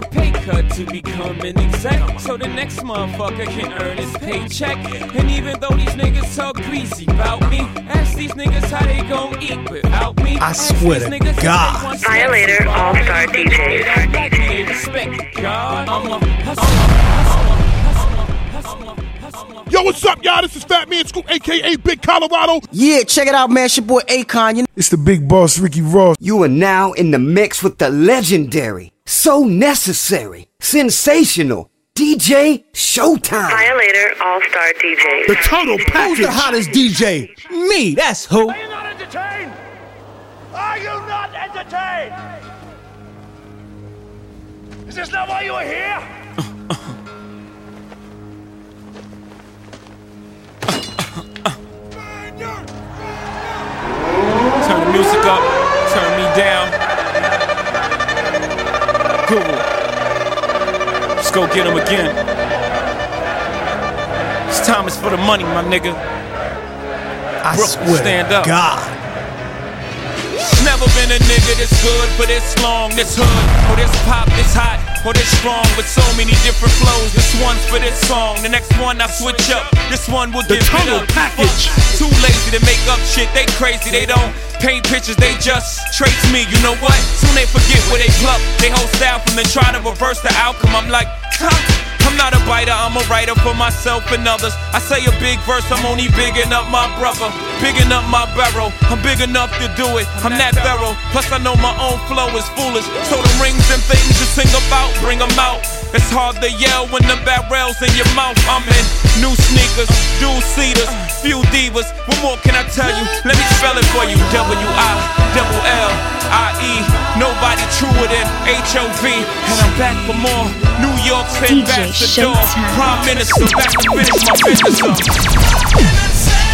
a pay cut to become an exec, so the next motherfucker can earn his paycheck. And even though these niggas talk greasy about me, ask these niggas how they gon' eat without me. I swear to God. Violator All Star DJs. Respect God. I'm a hustler. Yo, what's up, y'all? This is Fat Man Scoop, aka Big Colorado. Yeah, check it out, man. It's your boy Akon. You It's the big boss, Ricky Ross. You are now in the mix with the legendary, so necessary, sensational DJ Showtime. Violator All Star DJ. The total package. Who's the hottest DJ? Me, that's who. Are you not entertained? Are you not entertained? Is this not why you are here? Turn the music up, turn me down. Google. Let's go get him again. This time is for the money, my nigga. I Brooklyn, swear stand up. God. Never been a nigga this good for this long, this hood, or this pop, this hot, or this strong, with so many different flows. This one's for this song, the next one I switch up. This one will The give it up. package. Too lazy to make up shit, they crazy, they don't paint pictures, they just trace me. You know what? Soon they forget where they pluck. They whole style from the try to reverse the outcome. I'm like, huh? I'm not a biter, I'm a writer for myself and others. I say a big verse, I'm only bigging up my brother, bigging up my barrel. I'm big enough to do it, I'm that thorough. Plus, I know my own flow is foolish. So the rings and things you sing about, bring them out. It's hard to yell when the barrel's in your mouth. I'm in new sneakers, dual seaters, few divas. What more can I tell you? Let me spell it for you. W I double L I E. Nobody truer than H O V. And I'm back for more. New York's DJ ambassador, Showtime. prime minister, back to finish my business up.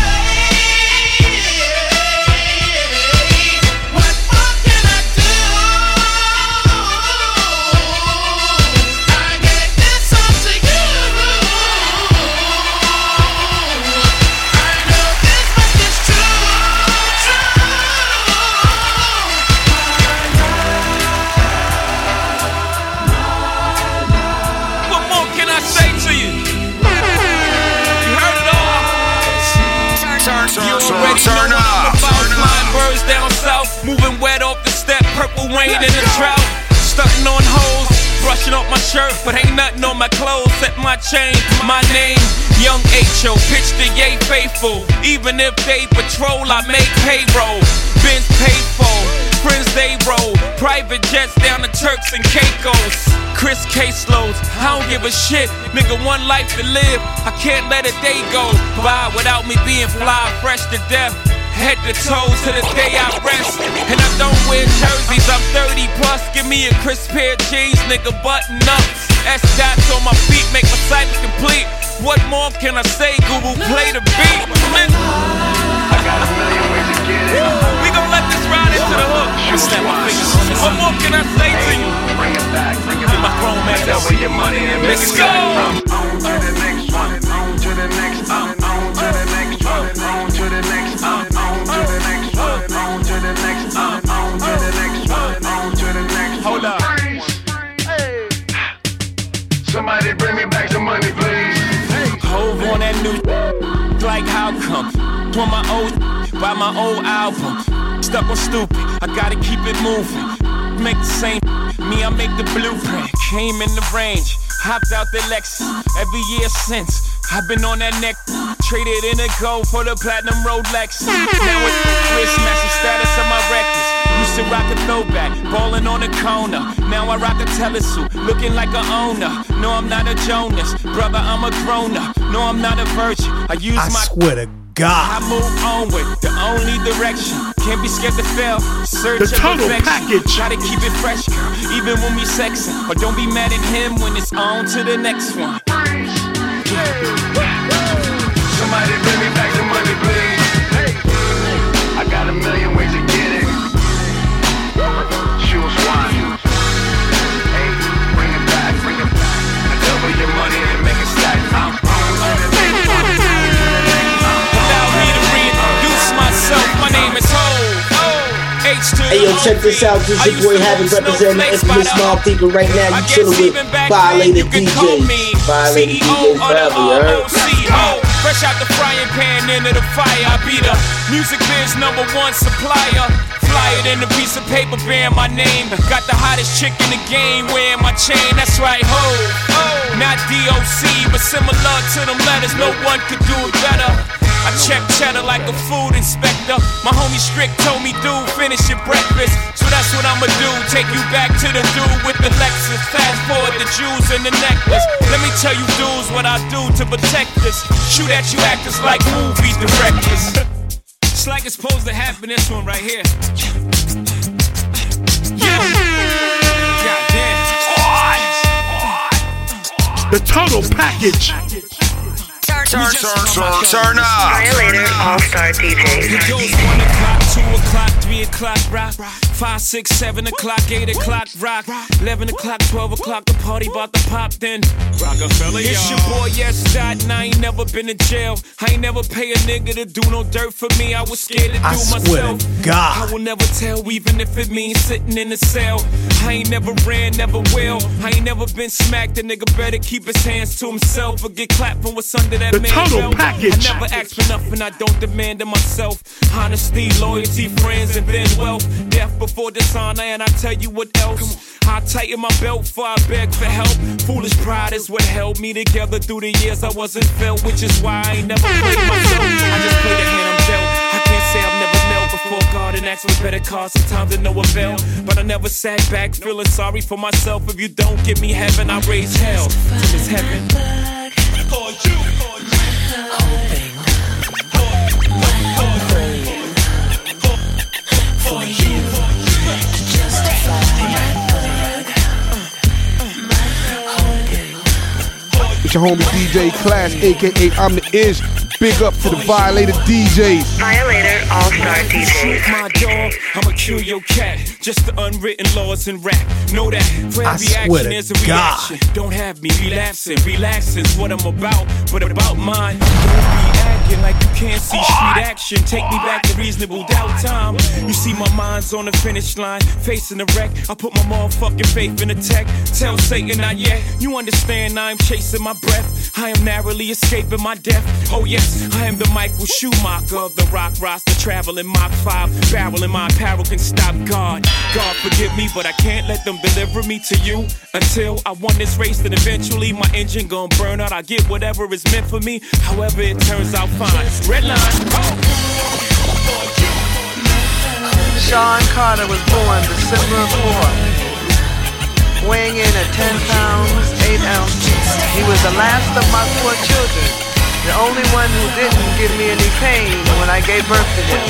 Moving wet off the step, purple rain in the drought. Stunting on hoes, brushing off my shirt, but ain't nothing on my clothes except my chain. My name, Young H.O. Pitch the yay faithful. Even if they patrol, I make payroll. Benz paid for, friends they roll. Private jets down to Turks and Caicos. Chris caseloads, I don't give a shit. Nigga, one life to live. I can't let a day go by without me being fly, fresh to death. Head to toe to the day I rest. And I don't wear jerseys, I'm 30 plus. Give me a crisp pair of jeans, nigga, button ups. S dots on my feet make my cycle complete. What more can I say? Guru play the beat. Man. I got a million ways to get it. We gon' let this ride into the hook. Snap my fingers. What more can I say to you? Bring it back, bring it Get my grown man Double your money and make it go. On to the next like how come? On my old by my old album. Stuck on stupid, I gotta keep it moving. Make the same me, I make the blueprint. Came in the range, hopped out the Lexus. Every year since, I've been on that neck. Traded in a gold for the platinum Rolex. Now it's Chris matching status of my records. Used to rock a throwback, ballin' on the corner. Now I rock a telesuit, looking like a owner. No, I'm not a Jonas, brother, I'm a grown up. No, I'm not a virgin. I use I my swear to I God. move onward, the only direction. Can't be scared to fail. Search The total perfection. package. Gotta keep it fresh, girl, even when we sexing. Or don't be mad at him when it's on to the next one. Somebody bring me back the money, please. I got a million ways to get it. Choose one. Hey, bring it back, bring it back. Double your money and make it stack. I'm on to the next one. Allow me to reintroduce myself. My name is Ho. Hey yo, check this out. This is your boy Havoc representing the infamous Small People right now. You chillin' with Violator DJs. Violator DJs forever, you heard? Fresh out the frying pan into the fire. I be the music biz number one supplier. Fly it in a piece of paper bearing my name. Got the hottest chick in the game wearing my chain. That's right, ho. Not DOC, but similar to them letters. No one could do it better. I check cheddar like a food inspector. My homie Strick told me, dude, finish your breakfast. So that's what I'ma do. Take you back to the dude with the Lexus. Fast forward the jewels and the necklace. Let me tell you, dudes, what I do to protect this. Shoot at you actors like movie directors. It's like it's supposed to happen. This one right here. Yeah. Goddamn. The total package. Turn, turn, turn, turn up. Violator All Star DJs. It goes one o'clock, two o'clock, three o'clock, rock. Five, six, seven o'clock, eight o'clock, rock. Eleven o'clock, twelve o'clock, the party about to pop. Then Rockefeller, It's your boy, yes, dot, and I ain't never been in jail. I ain't never pay a nigga to do no dirt for me. I was scared to do I swear to myself. God. I will never tell, even if it means sitting in a cell. I ain't never ran, never will. I ain't never been smacked. A nigga better keep his hands to himself or get clapped from what's under that The total package. I never ask for nothing, I don't demand of myself. Honesty, loyalty, friends, and then wealth. Death before dishonor, and I tell you what else. I tighten my belt before I beg for help. Foolish pride is what held me together through the years I wasn't felt, which is why I ain't never played myself. I just play the hand I'm dealt. I can't say I've never knelt before God and asked for better cause. Sometimes it no avail, but I never sat back feeling sorry for myself. If you don't give me heaven, I raise hell till it's heaven. It's your homie DJ Class, aka I'm the Ish. Big up to the Violator DJs. Violator All Star DJs. my dog, I'ma kill your cat. Just the unwritten laws in rap. Know that for I every swear action to there's a God. reaction. Don't have me relapsing. Relaxing's what I'm about, but about mine. Don't be acting like you can't see street action. Take me back to reasonable doubt time. You see my mind's on the finish line, facing the wreck. I put my motherfucking faith in the tech. Tell Satan not yet. You understand I'm chasing my breath. I am narrowly escaping my death. Oh I am the Michael Schumacher of the rock roster, traveling Mach 5. Barrel in my apparel can stop God. God forgive me, but I can't let them deliver me to you until I won this race. Then eventually my engine gon' burn out. I get whatever is meant for me, however it turns out fine. Red line. Oh. Sean Carter was born December 4th, weighing in at 10 pounds, 8 ounces. He was the last of my four children, the only one who didn't give me any pain when I gave birth to him.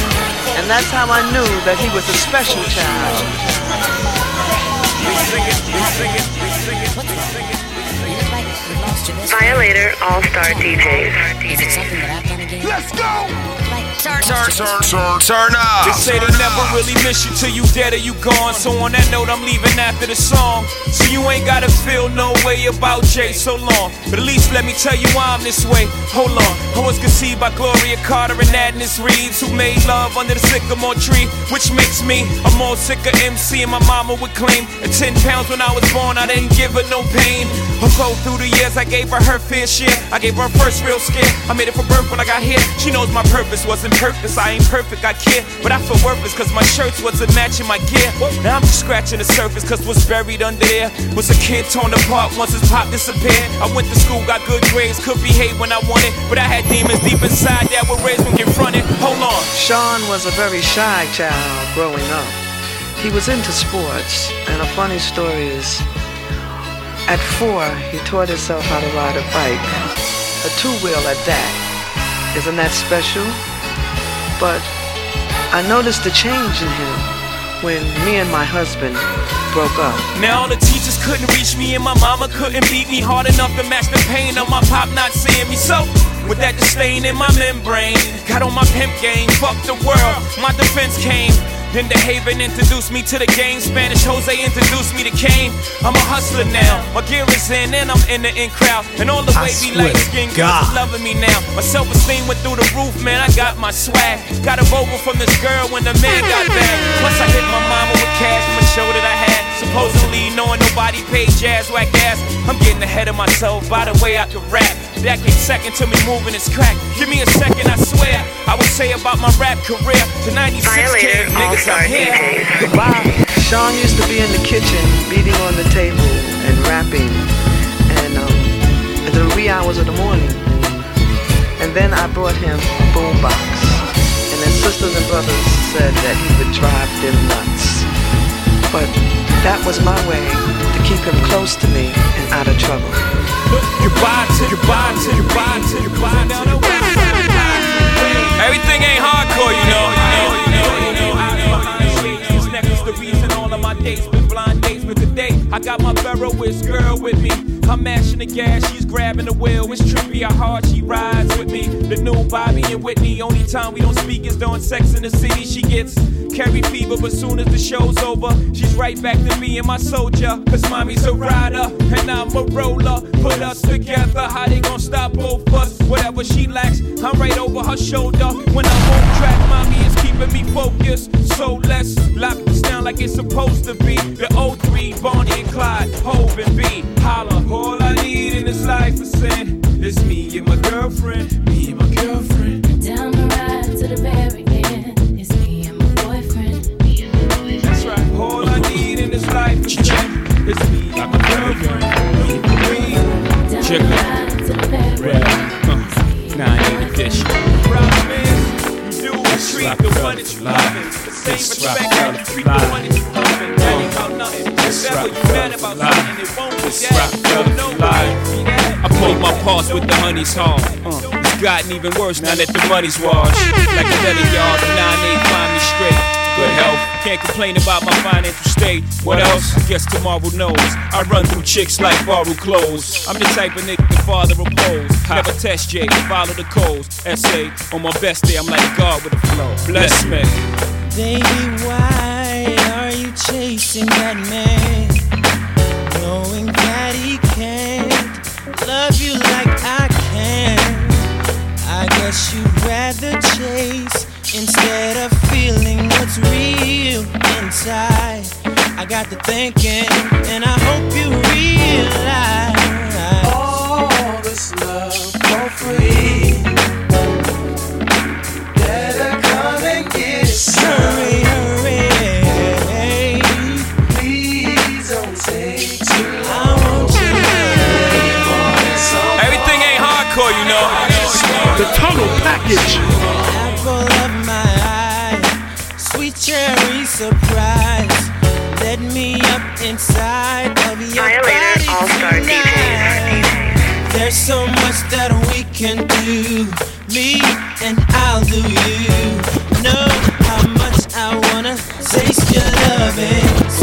And that's how I knew that he was a special child. Violator All Star DJs. Let's go. Turn, turn, turn, turn, turn up. They say they never really miss you till you dead or you gone. So on that note, I'm leaving after the song. So you ain't gotta feel no way about Jay so long. But at least let me tell you why I'm this way. Hold on. I was conceived by Gloria Carter and Adnis Reeves, who made love under the sycamore tree, which makes me a more sicker MC. And my mama would claim at 10 pounds when I was born, I didn't give her no pain. Although through the years, I gave her her fair share. I gave her her first real scare. I made it for birth when I got here. She knows my purpose wasn't purpose. I ain't perfect, I care. But I feel worthless cause my shirts wasn't matching my gear. Now I'm just scratching the surface cause what's buried under there was a kid torn apart once his pop disappeared. I went to school, got good grades, could behave when I wanted. But I had demons deep inside that were raised when confronted. Hold on. Sean was a very shy child growing up. He was into sports, and a funny story is at four, he taught himself how to ride a bike. A two wheel at that. Isn't that special? But I noticed the change in him when me and my husband broke up. Now all the teachers couldn't reach me and my mama couldn't beat me hard enough to match the pain of my pop not seeing me. So with that disdain in my membrane, got on my pimp game, fuck the world. My defense came. Then the Haven introduced me to the game. Spanish Jose introduced me to Kane. I'm a hustler now. My gear is in and I'm in the in crowd. And all the I wavy swear light skin God. girls loving me now. My self esteem went through the roof, man. I got my swag. Got a vocal from this girl when the man got back. Plus, I hit my mama with cash from a show that I had. Supposedly knowing nobody paid Jaz whack ass. I'm getting ahead of myself by the way I can rap. That came second to me moving this crack. Give me a second, I swear. I would say about my rap career to 96K. Niggas, I'm here. Goodbye. Sean used to be in the kitchen, beating on the table and rapping, and um, at the wee hours of the morning. And then I brought him a boombox, and his sisters and brothers said that he would drive them nuts. But that was my way to keep him close to me and out of trouble. Goodbye to, goodbye to, goodbye to, goodbye down the Everything ain't hardcore, you know. You know, you know, you know, you know. This necklace the reason all of my dates been blind dates, but today I got my Ferroist girl with me. I'm mashing the gas, she's grabbing the wheel. It's trippy how hard she rides with me. The new Bobby and Whitney. Only time we don't speak is during sex in the city. She gets carry fever, but soon as the show's over, she's right back to being my soldier. Cause mommy's a rider and I'm a roller. Put us together, how they gonna stop both us? Whatever she lacks, I'm right over her shoulder. When I'm on track, mommy is keeping me focused. So let's lock this down like it's supposed to be. The 03, Bonnie and Clyde, Hov and B. Holla, all I need in this life is sin. It's me and my girlfriend, me and my girlfriend. Down the ride to the very end. It's me and my boyfriend. Me and my boyfriend. That's right. All I need in this life is sin. It's me and my girlfriend, me and my Check it. Red. Uh, nah, I ain't a dish. Problem is, you do treat the one that you loving. The same respect you treat the one that you loving. That ain't about nothing. If ever you mad about something, it won't be that. You know I played my parts with the honey's heart. Uh, it's gotten even worse now that the money's washed. Like a leather yard, the 9-8 find me straight. Good health, can't complain about my financial state. What else? Guess tomorrow knows. I run through chicks like borrowed clothes. I'm the type of nigga the father oppose. Never test J, follow the codes. Essay, on my best day, I'm like God with a flow. Bless me. Baby, why are you chasing that man? Knowing that he can't love you like I can. I guess you'd rather chase instead of feeling what's real inside. I got to thinking, and I hope you realize total package. Apple of my eye, sweet cherry surprise. Let me up inside of your Violator body All-Star tonight. There's so much that we can do, me and I'll do you. Know how much I wanna taste your loving.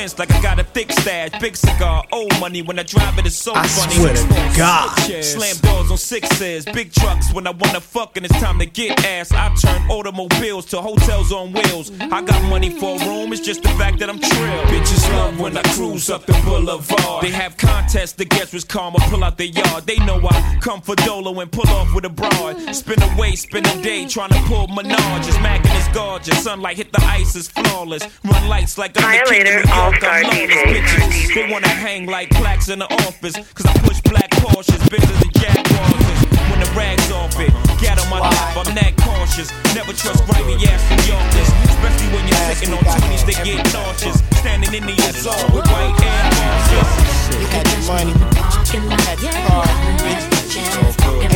Like I got a thick stash. Big cigar, money. When I drive it, it's so I funny. swear to God. Slam doors on sixes, big trucks. When I wanna fuck and it's time to get ass, I turn automobiles to hotels on wheels. I got money for a room, it's just the fact that I'm trill. Bitches love when I cruise up the boulevard. They have contests to guess which karma pull out their yard. They know I come for Dolo and pull off with a broad. Spin away, spend a day trying to pull Menage. It's Mackin' is gorgeous. Sunlight hit the ice is flawless. Run lights like I'm the king of Violator New York. All-Star I'm lawless. DJ. Bitches, they wanna hang like plaques in the office. Cause I push black Porsches, bigger than Jaguars. When the rags off it, get on my lap, I'm that cautious. Never trust grimy ass New Yorkers. Especially when you're sitting on 20s, they get nauseous. Standing in the zone with white air bosses. You had the money, you had the car, bitches, all good.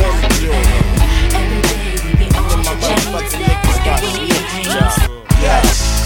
Every day we be on my motherfucking liquor spot.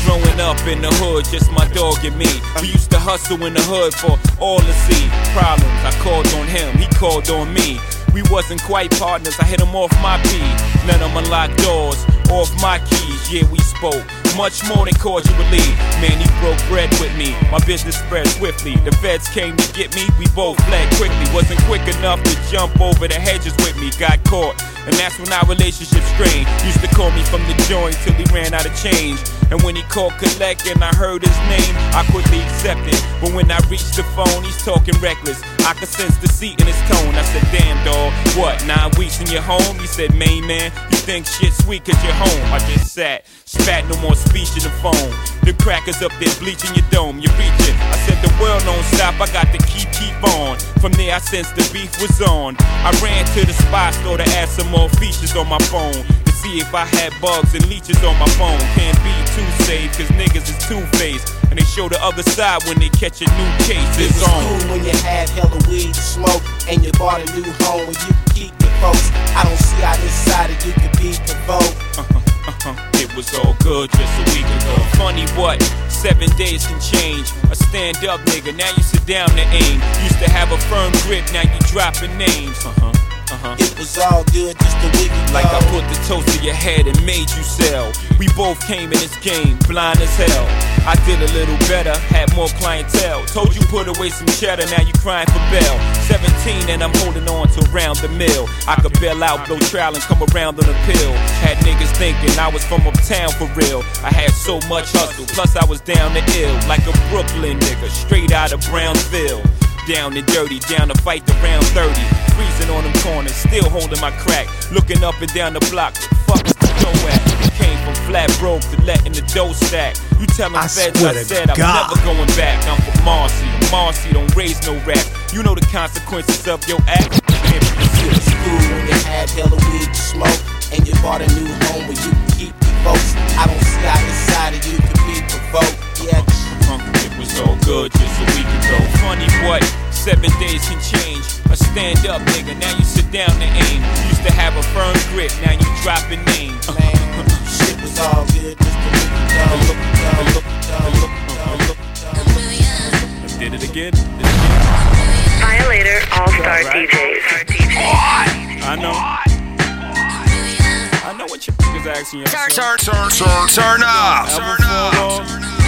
Growing up in the hood, just my dog and me. We used to hustle in the hood for all to see. Problems, I called on him, he called on me. We wasn't quite partners, I hit him off my P. Let him unlock doors, off my keys, yeah, we spoke. Much more than cordially. Man, he broke bread with me. My business spread swiftly. The feds came to get me, we both fled quickly. Wasn't quick enough to jump over the hedges with me. Got caught, and that's when our relationship strained. Used to call me from the joint till he ran out of change. And when he called collect and I heard his name, I quickly accepted. But when I reached the phone, he's talking reckless. I could sense deceit in his tone. I said, damn dog, what, nine weeks in your home? He said, main man, you think shit sweet cause you're home. I just sat, spat no more speech in the phone. The crackers up there bleaching your dome, You're it. I said, the world don't stop, I got to keep, keep on. From there, I sensed the beef was on. I ran to the spy store to add some more features on my phone To see if I had bugs and leeches on my phone. Can't be too safe, cause niggas is two faced. And they show the other side when they catch a new case. It's it was on. cool when you had hella weed to smoke and you bought a new home where you keep your folks. I don't see how this side of you could be provoked. Uh-huh, uh-huh. It was all good just a week ago. Funny what? Seven days can change. A stand up nigga, now you sit down to aim. Used to have a firm grip, now you dropping names. Uh-huh. Was all good just a week ago. Like I put the toast to your head and made you sell. We both came in this game blind as hell. I did a little better, had more clientele. Told you put away some cheddar, now you crying for bail. 17 and I'm holding on to round the mill. I could bail out, blow trial and come around on a pill. Had niggas thinking I was from uptown for real. I had so much hustle, plus I was down to ill. Like a Brooklyn nigga, straight out of Brownsville down and dirty, down to fight the round 30. Freezing on them corners, still holding my crack. Looking up and down the block, fuck is the dough at? Came from flat broke to letting the dough stack. You tell them feds I said I'm never going back. I'm from Marcy, Marcy don't raise no rap. You know the consequences of your act. You was school when you had hella weed to smoke, and you bought a new home where you keep your folks. I don't see how this side of you could be provoked. Yeah, it was all good just a week ago. Funny what? Seven days can change. A stand up nigga, now you sit down to aim. Used to have a firm grip, now you dropping names. Man, shit was all good just a week ago. Did it again. Violator All Star DJs. I know. I know what you niggas asking yourself. Turn, turn, turn, turn up. Turn up.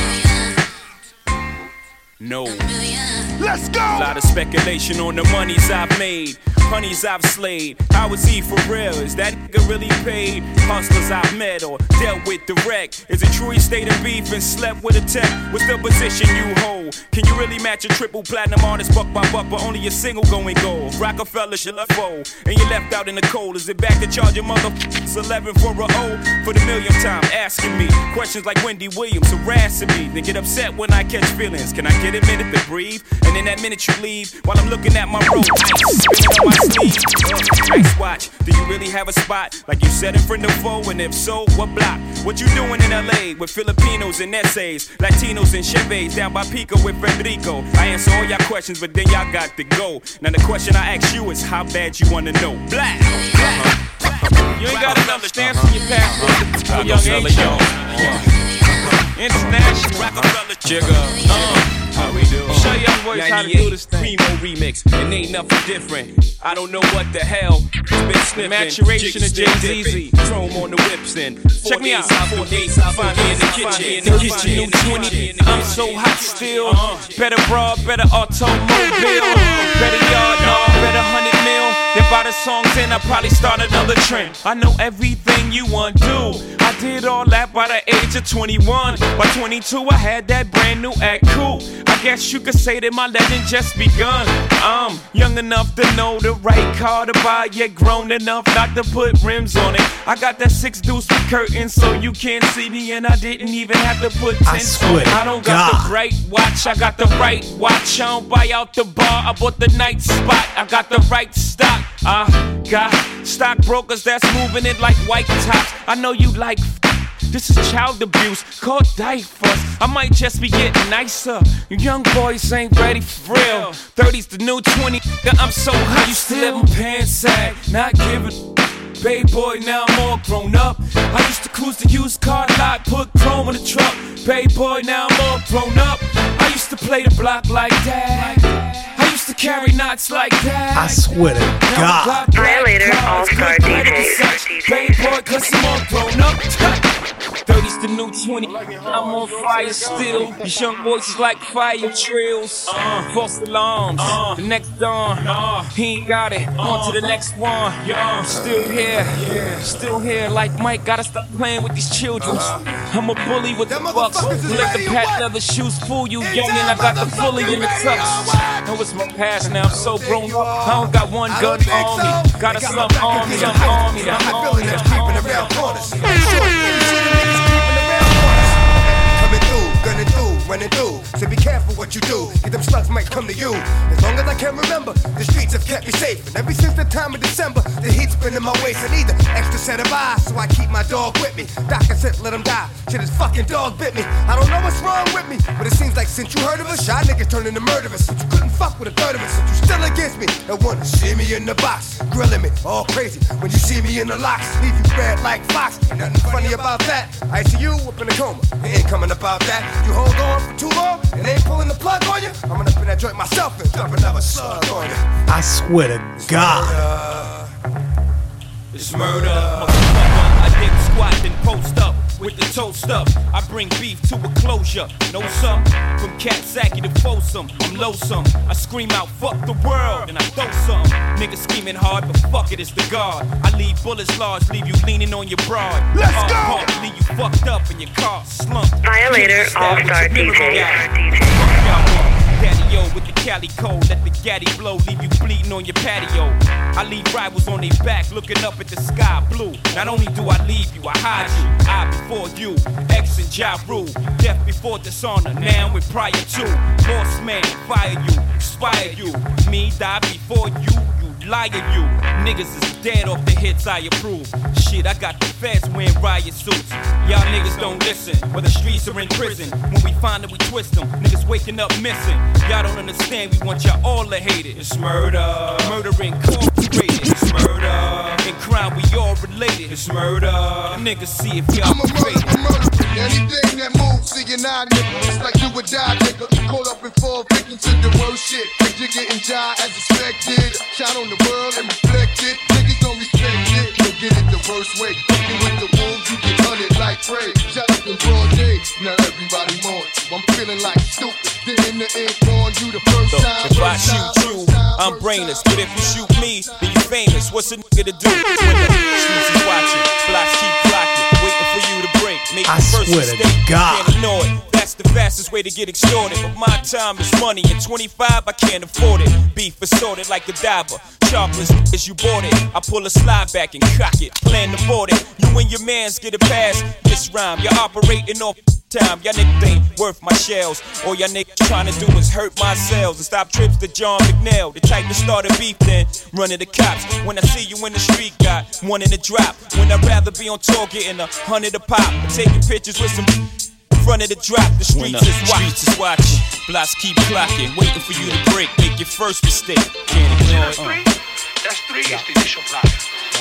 No. Let's go. A lot of speculation on the monies I've made, honeys I've slayed. How is he for real? Is that nigga really paid? Hustlers I've met or dealt with direct. Is it true he stayed in beef and slept with a tech? What's the position you hold? Can you really match a triple platinum artist buck by buck, but only a single going gold? Rockefeller should left fold, and you left out in the cold. Is it back to charge your mother 11 for a O? For the millionth time, asking me questions like Wendy Williams harassing me. Then get upset when I catch feelings. Can I get a minute to breathe? And in that minute you leave, while I'm looking at my rope, ice spinning on my sleeve. Uh, ice watch, do you really have a spot? Like you said in front of foe, and if so, what block? What you doing in LA with Filipinos and essays, Latinos and Chevys down by Pico with Federico? I answer all y'all questions, but then y'all got to go. Now the question I ask you is how bad you wanna know? Black. Uh-huh. You ain't got enough stamps in your passport for young age. International Rockefeller Jigga. Uh. How we do? Show young boys how to do this thing. Primo remix, and ain't nothing different. I don't know what the hell. It's been sniffing. Maturation of Jay Z. Chrome on the whips and check me out. Four days, find me in the kitchen. The kitchen, new 20. I'm so hot still. Uh-huh. Better bra, better automobile. Better yard, no, better hundred mil. Then by the songs in, I probably start another trend. I know everything you want to. I did all that by the age of 21. By 22, I had that brand new act cool. I guess you could say that my legend just begun. I'm young enough to know the right car to buy, yet grown enough not to put rims on it. I got that six deuce with curtains so you can't see me, and I didn't even have to put on it. I don't got God. the right watch, I got the right watch. I don't buy out the bar, I bought the night spot. I got the right stock. I got stockbrokers that's moving it like white tops. I know you like. This is child abuse, called diapers. I might just be getting nicer. You young boys ain't ready for real. 30's the new 20. I'm so hot, you still living pants sag, not giving. Bay boy, now I'm all grown up. I used to cruise the used car lot, put chrome in the truck. Bay boy, now I'm all grown up. I used to play the block like that. I to carry knots like that. I swear to God. Violator All Star DJs. Bay boy, cause I'm all grown up. 30's the new 20. I'm on fire still. These young boys is like fire trails. Uh, false alarms. Uh, the next dawn. Uh, he ain't got it. On to the next one. I'm still here. Still here. Like Mike, gotta stop playing with these children. I'm a bully with the bucks. Let the pat leather shoes fool you, young, and I got the fully in the tux. Know it's my past now. I'm so grown up. I don't got one gun on me. Got a slum on me. I'm on me. I'm on me. I'm on me. Coming running through. So be careful what you do. Get them slugs might come to you. As long as I can remember, the streets have kept me safe. And ever since the time of December, the heat's been in my waist. I need an extra set of eyes, so I keep my dog with me. Doctor said let him die. Shit, his fucking dog bit me. I don't know what's wrong with me, but it seems like since you heard of us, shy niggas turning to murderers. But you couldn't fuck with a third of us. but You still against me and wanna see me in the box, grilling me all crazy. When you see me in the locks, leave you red like fox. Nothing funny about that. I see you up in a coma, it ain't coming about that. You hold on for too long and they ain't pulling the plug on you. I'm gonna put that joint myself and dump another slug on you. I swear to God. It's murder. I dip squat then post up with the toast up. I bring beef to a closure. Know some? From Katsaki to Folsom, I'm loathsome. I scream out, fuck the world, and I throw some. Niggas scheming hard, but fuck it, it's the guard. I leave bullets large, leave you leaning on your broad. Let's Hard go! pump, leave you fucked up in your car, slumped. Violator Stab with All-Star your memory DJs. out. Daddy yo with the Cali code, let the gaddy blow, leave you bleeding on your patio. I leave rivals on their back, looking up at the sky blue. Not only do I leave you, I hide you. I before you, X and Ja Rule. Death before dishonor, now and prior to. Boss man, fire you, expire you. Me die before you, liar you. Niggas is dead off the hits I approve. Shit, I got the feds wearing riot suits. Y'all niggas don't listen, where the streets are in prison. When we find it, we twist them. Niggas waking up missing. Y'all don't understand, we want y'all all to hate it. It's murder. Murder incorporated. It's murder. In crime, we all related. It's murder. Niggas see if y'all related. Anything that moves, see nigga. It's like do or die, nigga. Caught up in four victims to the worst shit. Think you're getting die as expected. Shine on the world and reflect it. Niggas don't respect it. You'll get it the worst way. Fucking with the wolves, you get hunted like prey. Shut up in broad day. Now everybody mourn. I'm feeling like stupid. Didn't the ink on you the first So time? if I first time, shoot you, I'm brainless. But if you shoot me, then you famous. What's a nigga to do when the watching? Blocks keep clocking, waiting for you to break. Make I the first swear to mistake. God. Can't ignore it. That's the fastest way to get extorted. But my time is money, and 25 I can't afford it. Beef assorted like a diver. Chocolates as you bought it. I pull a slide back and cock it. Plan to board it. You and your mans get a pass. This rhyme, you're operating off time. Y'all niggas ain't worth my shells. All y'all niggas trying to do is hurt my cells and stop trips to John McNeil. The type to start a beef, then run to the cops. When I see you in the street, got one in the drop. When I'd rather be on tour getting a hundred a pop. Or taking pictures with some in front of the drop. The streets is watching. Streets is watching. Blocks keep clocking, waiting for you to break. Make your first mistake. Can't ignore it. Uh. That's three is the initial block.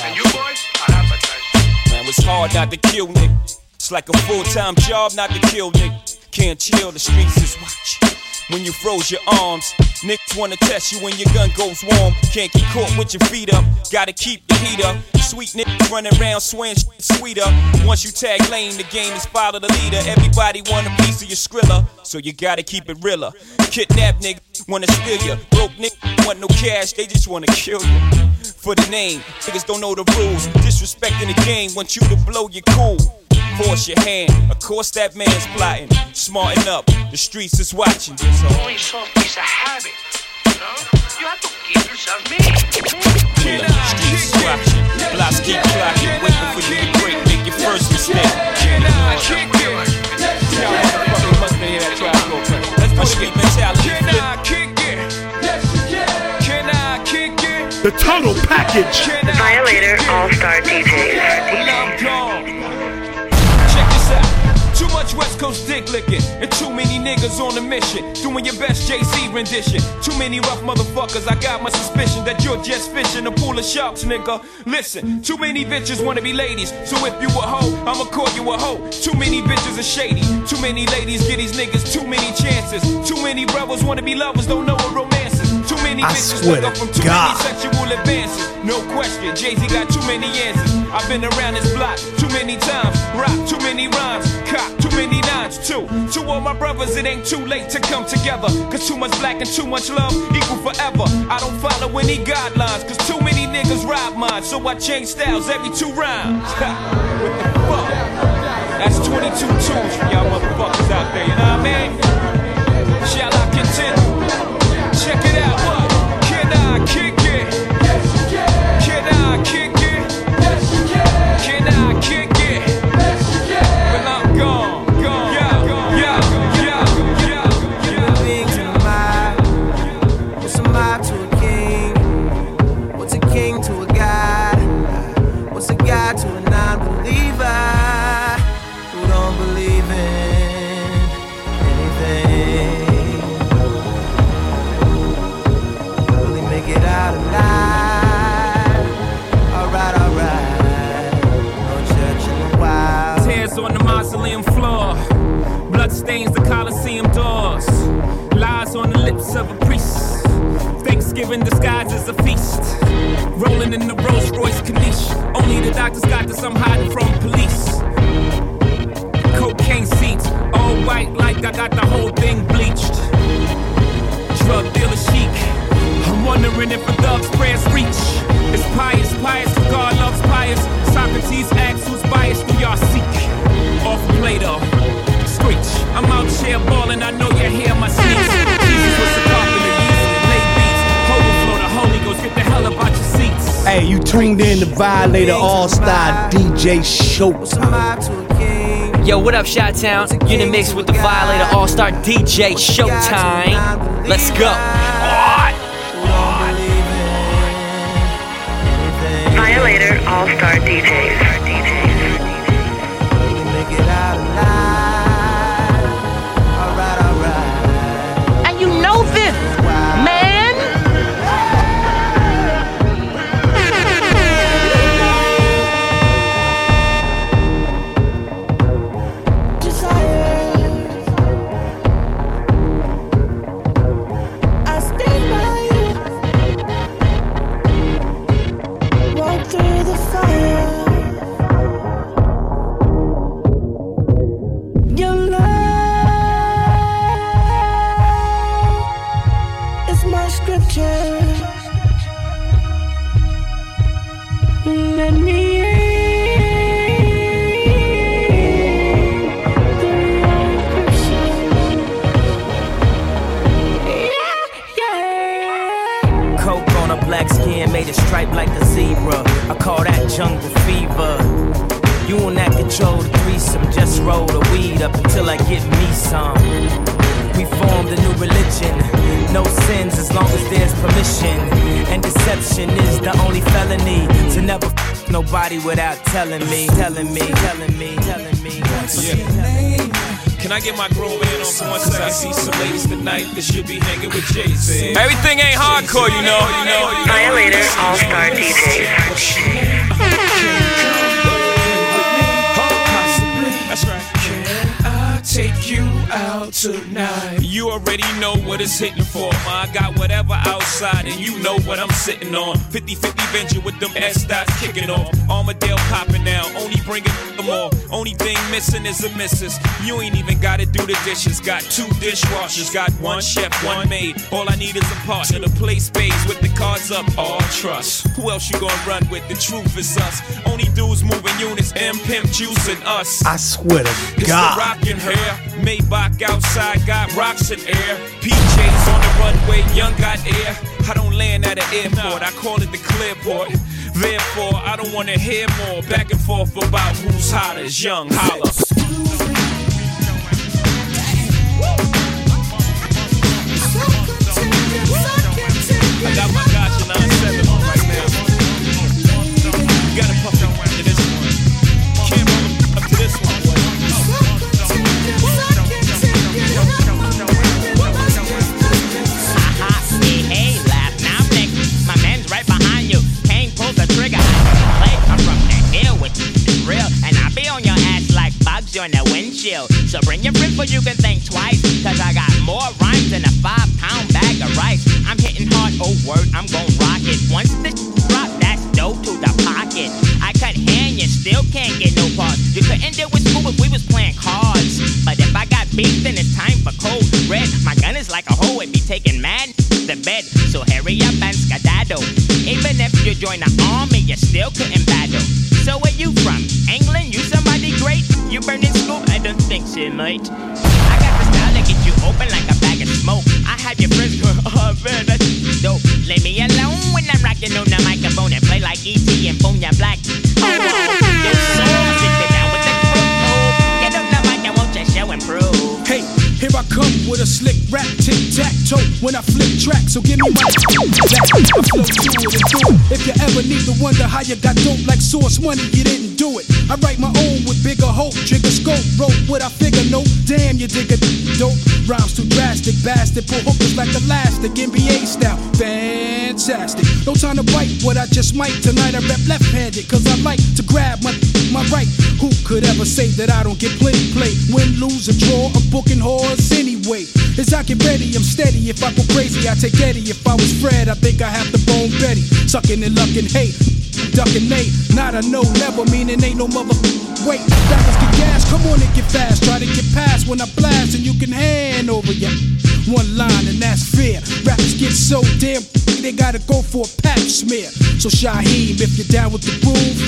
And you boys are advertising. Man, it's hard not to kill nigga. It's like a full-time job not to kill nigga. Can't chill, the streets is watching. When you froze your arms, niggas wanna test you when your gun goes warm. Can't get caught with your feet up, gotta keep the heat up. Sweet niggas running around swaying shit sweeter. Once you tag lane, the game is follow the leader. Everybody want a piece of your skrilla, so you gotta keep it realer. Kidnap nigga, wanna steal you. Broke nigga, want no cash, they just wanna kill you. For the name, niggas don't know the rules. Disrespecting the game, want you to blow your cool. Force your hand, of course that man's plotting. Smarten up, the streets is watching. So, Only some piece of habit. You know? You have to keep yourself me. when the streets is watching, blocks keep clocking, waiting for you to break, make your first mistake. Can't ignore it. Y'all motherfuckers must hear that track go crazy. Let's put street mentality. Can I kick it? Yes, you can. Can I kick it? The total package. Violator All Star DJs. When West Coast dick licking, and too many niggas on a mission, doing your best JC rendition. Too many rough motherfuckers, I got my suspicion that you're just fishing a pool of sharks, nigga. Listen, too many bitches wanna be ladies, so if you a hoe, I'ma call you a hoe. Too many bitches are shady, too many ladies give these niggas too many chances. Too many brothers wanna be lovers, don't know what romance is. Too many I bitches swear wake up from too God. many sexual advances. No question, Jay Z got too many answers. I've been around this block too many times, rock too many rhymes, cop too many nines too. To all my brothers, it ain't too late to come together. Cause too much black and too much love equal forever. I don't follow any guidelines, cause too many niggas rob mine. So I change styles every two rhymes. what the fuck? That's 22 tunes for y'all motherfuckers out there, you know what I mean? Thanksgiving disguise as a feast. Rolling in the Rolls Royce Corniche. Only the doctors got this, I'm hiding from police. Cocaine seats, all white like I got the whole thing bleached. Drug dealer chic. I'm wondering if a thug's prayers reach. It's pious, pious. God loves pious. Socrates asks who's biased, do y'all seek? Off Plato, uh, screech. I'm out here balling, I know you hear my sneaks. Tuned in to Violator All Star DJ Showtime. Yo, what up, Shot Town? You in the mix with the Violator All Star DJ Showtime. Let's go. Violator All Star DJs. Know. You know. Violator All Star DJs. That's right. Can I take you out tonight? You already know what it's hitting for. Ma. I got whatever outside, and you know what I'm sitting on. 50 50 venture with them S dots kicking off. Armadale popping missing is a missus. You ain't even gotta do the dishes. Got two dishwashers, got one chef, one maid. All I need is a partner to play spades with the cards up. All trust. Who else you gonna run with? The truth is us. Only dudes moving units, M Pimp Juice and us. I swear to It's God. the rockin' hair. Maybach outside got rocks in air. PJs on the runway, young got air. I don't land at an airport, I call it the clear clearport. Therefore, I don't wanna hear more back and forth about who's hottest. Young holla. I got my gotcha 9-7 chill. So bring your friends, but you can think twice. Cause I got more rhymes than a five pound bag of rice. I'm hitting hard, oh word, I'm gon' rock it. Once the drop, that's dope to the pocket. I cut hand, you still can't get no pause. You couldn't deal with school if we was playing cards. But if I got beef, then it's time for cold red. My gun is like a hoe, it be taking mad to bed. So hurry up and skedaddle. Even if you join the army, you still couldn't battle. So what you don't think so, mate. I got the style to get you open like a bag of smoke. I have your friends go, oh man, that's dope. Leave me alone when I'm rocking on the microphone and play like E.T. and Bonya Black. Oh, with a slick rap, tic tac toe. When I flip track, so give me my back. If you ever need to wonder how you got dope like source money, you didn't do it. I write my own with bigger hope, trigger scope, rope what I figure. No, damn, you dig a dope. Rhymes too drastic, bastard. Pull hookers like elastic, NBA style, fantastic. No time to bite what I just might. Tonight I rap left-handed, cause I like to grab my my right. Who could ever say that I don't get plenty play? Win, lose, or draw, I'm booking whores anyway. As I get ready, I'm steady. If I go crazy, I take Eddie. If I was Fred, I think I have to bone Betty. Sucking and lucking, hey, ducking Nate. Not a no, never meaning ain't no mother. Wait, rappers get gas, come on and get fast. Try to get past when I blast, and you can hand over ya. One line, and that's fair. Rappers get so damn, they gotta go for a pap smear. So Shyheim, if you're down with the groove,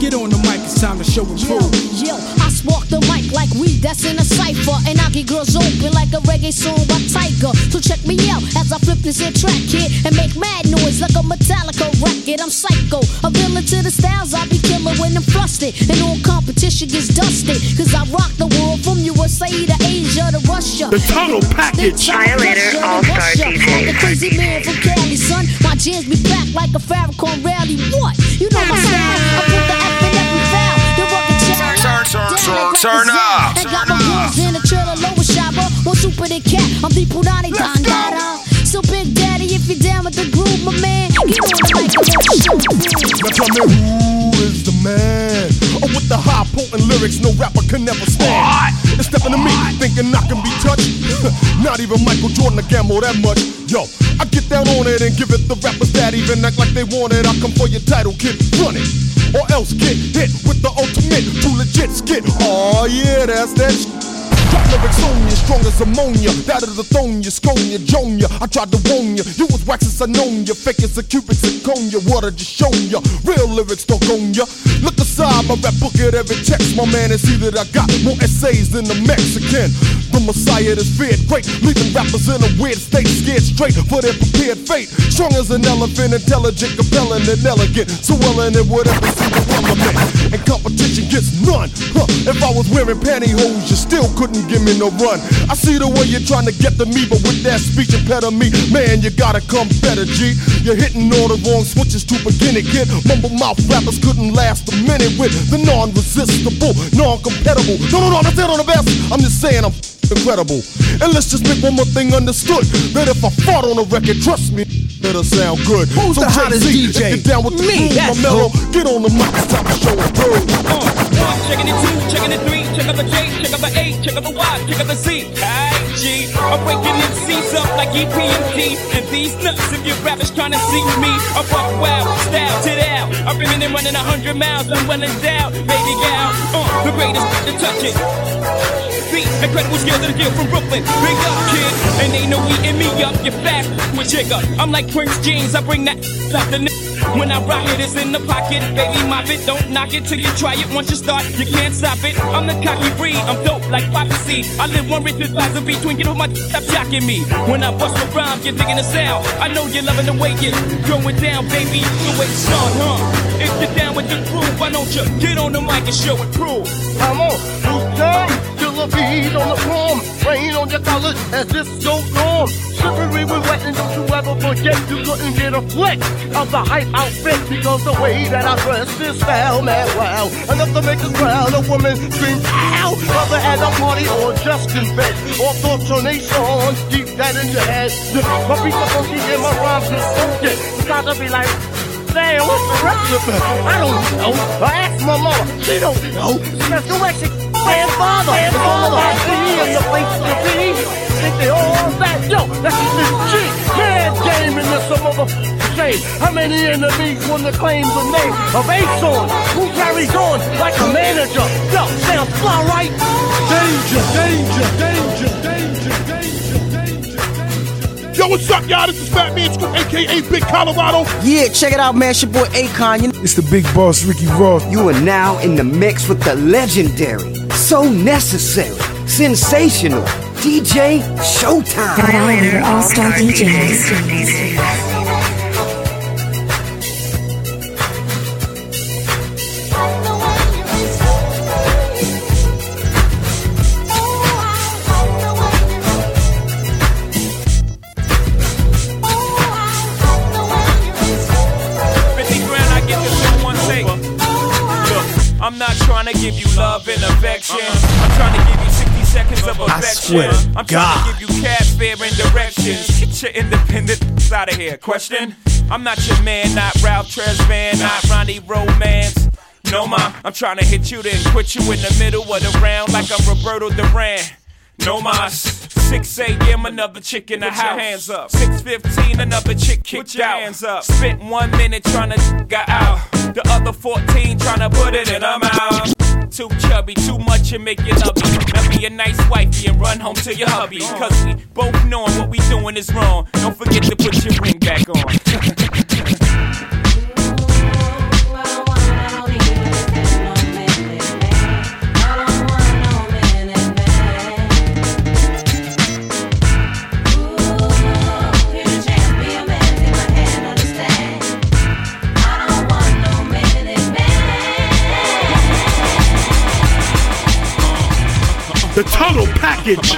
get on the mic, it's time to show and Yo, prove. yo, I spark the mic like weed that's in a cipher. And I get girls open like a reggae song by Tiger. So check me out as I flip this here track here and make mad noise like a Metallica record. I'm psycho, a villain to the styles I be killer when I'm flustered. And all competition gets dusted. Cause I rock the world from USA to Asia to Russia. The Total Package. Violator All-Star DJ. Like a crazy man from Cali, son. My jams be back like a Farrakhan rally. What? You know my style. Turn, turn, turn up. And got my girls in the trailer, lower shopper. More super than cat. I'm the Punani Dandara. So Big Daddy, if you're down with the groove, my man, get on the mic and let Now tell me who is the man? Oh, with the high potent lyrics no rapper can never stand. It's stepping to me, thinking I can be touched. Not even Michael Jordan can gamble that much. Yo, I get down on it and give it the rappers that even act like they want it. I come for your title, kid, run it. Or else get hit with the ultimate, too legit skit. Oh yeah, that's that Drop lyrics on you, strong as ammonia. That of the thone you, scone you, joan you. I tried to warn you. You was wax as I known you. Fake as a cubic zirconia. Water just shown you. Real lyrics don't you. Look aside, my rap book at every text. My man, and see that I got more essays than the Mexican. The Messiah is feared great. Leaving rappers in a weird state, scared straight for their prepared fate. Strong as an elephant, intelligent, compelling, and elegant. So well in it, whatever single element. And competition gets none. Huh. If I was wearing pantyhose, you still couldn't give me no run. I see the way you're trying to get to me, but with that speech impediment, man, you gotta come better, G. You're hitting all the wrong switches to begin it, kid. Mumble mouth rappers couldn't last a minute with the non-resistible, non-compatible. No, no, no, that's it on the best. I'm just saying I'm incredible. And let's just make one more thing understood. That if I fought on a record, trust me, it'll sound good. Who's the hottest DJ? If you're down with the Me, that's my mellow, get on the mic, time to show and prove. One, checking it two, checking it three, check out the J, check out the A, check out the Y, check out the Z. IG, I'm breaking MCs up like EPMD. And these nuts, if your rappers trying to see me, I rock wild, style to the out. I'm bringing and running a hundred miles, I'm well endowed, baby gal. Uh, the greatest to touch it. Beat, incredible skills of the deal from Brooklyn. Big up, kid. And they know eating me up, you fast with Jigga. I'm like Prince James, I bring that the n- when I rock it, it's in the pocket. Baby, mop it, don't knock it till you try it. Once you start, you can't stop it. I'm the cocky breed, I'm dope like Poppy I live one rich plaza between, get off my stop jocking me. When I bust my rhyme, you're digging the sound. I know you're loving the way you're going down, baby. The way it's on, huh? If you're down with the groove, why don't you get on the mic and show and prove? Come on, who's down? A beat on the form. Rain on your colors as this goes on. Slippery when wet, and don't you ever forget you couldn't get a flick of the hype outfit because the way that I dress is foul, man, wow. Enough to make a crowd of women scream, ow! Whether at a party or just in bed, or thoughts on song, keep that in your head. My beats are funky and my rhymes are funky. You gotta be like, Damn, what's the recipe? I don't know. I asked my mama. She don't know. Let's go exit. Grandfather, and all I see in the place to be. Think they all that? Yo, that's the G. Man game in this say. How many enemies when the claims the name of Ace on? Who carries on like a manager? Yo, sounds fly right. Danger, danger, danger, danger. Yo, what's up, y'all? This is Fat Man Scoop, aka Big Colorado. Yeah, check it out, man. It's your boy Akon. You It's the big boss, Ricky Ross. You are now in the mix with the legendary, so necessary, sensational DJ Showtime. Violator All Star DJs. Of I affection. swear to I'm God. trying to give you cab fare and directions. Get your independence out of here. Question? I'm not your man, not Ralph Tresvant, not Ronnie Romance. No, ma, I'm trying to hit you, then quit you in the middle of the round like I'm Roberto Duran. No mas. 6 a.m. another chick in the Put your hands up. 6:15 another chick kicked your out. hands up. Spent one minute trying to get out. The other 14 trying to put it in her mouth. Too chubby, too much and make you love me. Now be a nice wifey and run home to your hubby. Cause we both knowing what we doing is wrong. Don't forget to put your ring back on. The total package.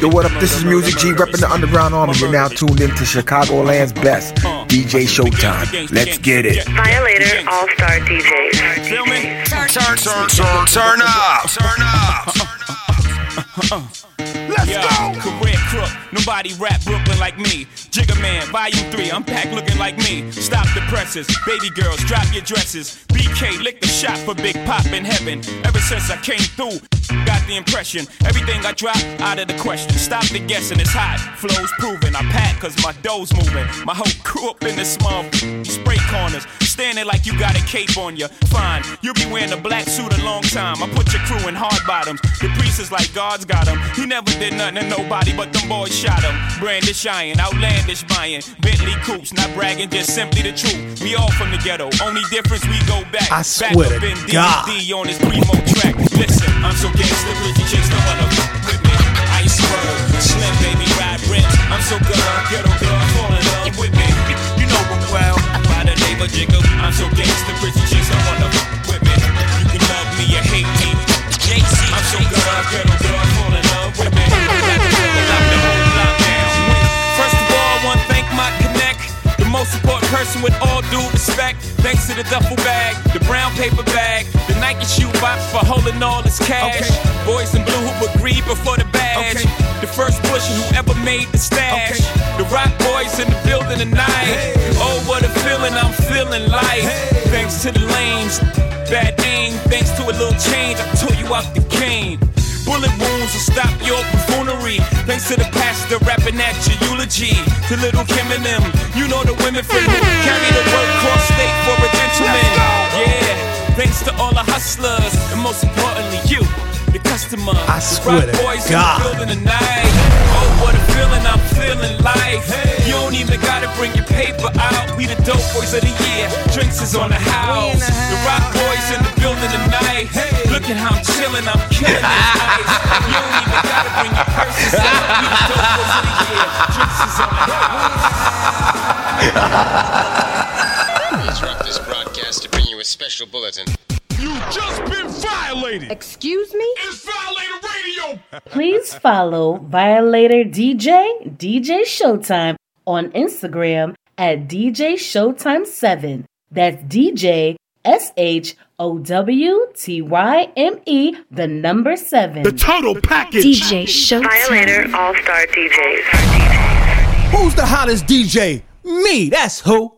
Yo, what up? This is Music G repping the Underground Army. You're now tuned in to Chicagoland's best DJ Showtime. Let's get it. Violator All Star DJs. Feel me? Turn, turn, turn, turn up. Turn up. Let's go! Career crook, nobody rap Brooklyn like me. Jigga Man, Volume 3, I'm packed looking like me. Stop the presses, baby girls, drop your dresses. BK, lick the shot for Big Pop in heaven. Ever since I came through, got the impression. Everything I drop, out of the question. Stop the guessing, it's hot. Flow's proven. I pack cause my dough's moving. My whole crew up in the small spray corners. Standing like you got a cape on you. Fine, you'll be wearing a black suit a long time. I put your crew in hard bottoms. The priest is like God's got him. He never did nothing to nobody, but them boys shot him. Brandish iron, outlandish buying. Bentley coops, not bragging, just simply the truth. We all from the ghetto. Only difference we go back. I back swear up to in God. DVD on his primo track. Listen, I'm so gangster, Richie chicks don't wanna f- with me. Ice road, slim baby ride rent. I'm so good, ghetto girl, fall in love with me. You know me well, by the name of. I'm so gangster, Richie chicks don't wanna f- with me. You can love me or hate me. I'm so good, ghetto girl, person with all due respect. Thanks to the duffel bag, the brown paper bag, the Nike shoe box for holding all this cash. Boys in blue who agreed before the badge. The first pusher who ever made the stash. The rock boys in the building tonight. Oh, what a feeling I'm feeling like. Thanks to the lanes, bad aim. Thanks to a little change, I tore you out the cane. Bullet wounds will stop your buffoonery. Thanks to the pastor rapping at your eulogy. To little Kim and them, you know the women from who carry the word cross state for a gentleman. Yeah, thanks to all the hustlers, and most importantly, you, the customer. I swear the to boys God. in the building tonight. Oh, what a feeling I'm feeling like. You don't even gotta bring your paper out. We the dope boys of the year. Drinks is on the house. The rock boys in the building tonight. Look at how I'm chilling, I'm killing this ice. You don't even gotta bring your purses out. We the dope boys the year. Drinks is on the We interrupt this broadcast to bring you a special bulletin. You just been violated. Excuse me? It's Violator Radio. Please follow Violator DJ, DJ Showtime on Instagram at DJ Showtime7. That's DJ S H O W T Y M E, the number seven. The total package. DJ Showtime. Violator All Star DJs. Who's the hottest DJ? Me, that's who.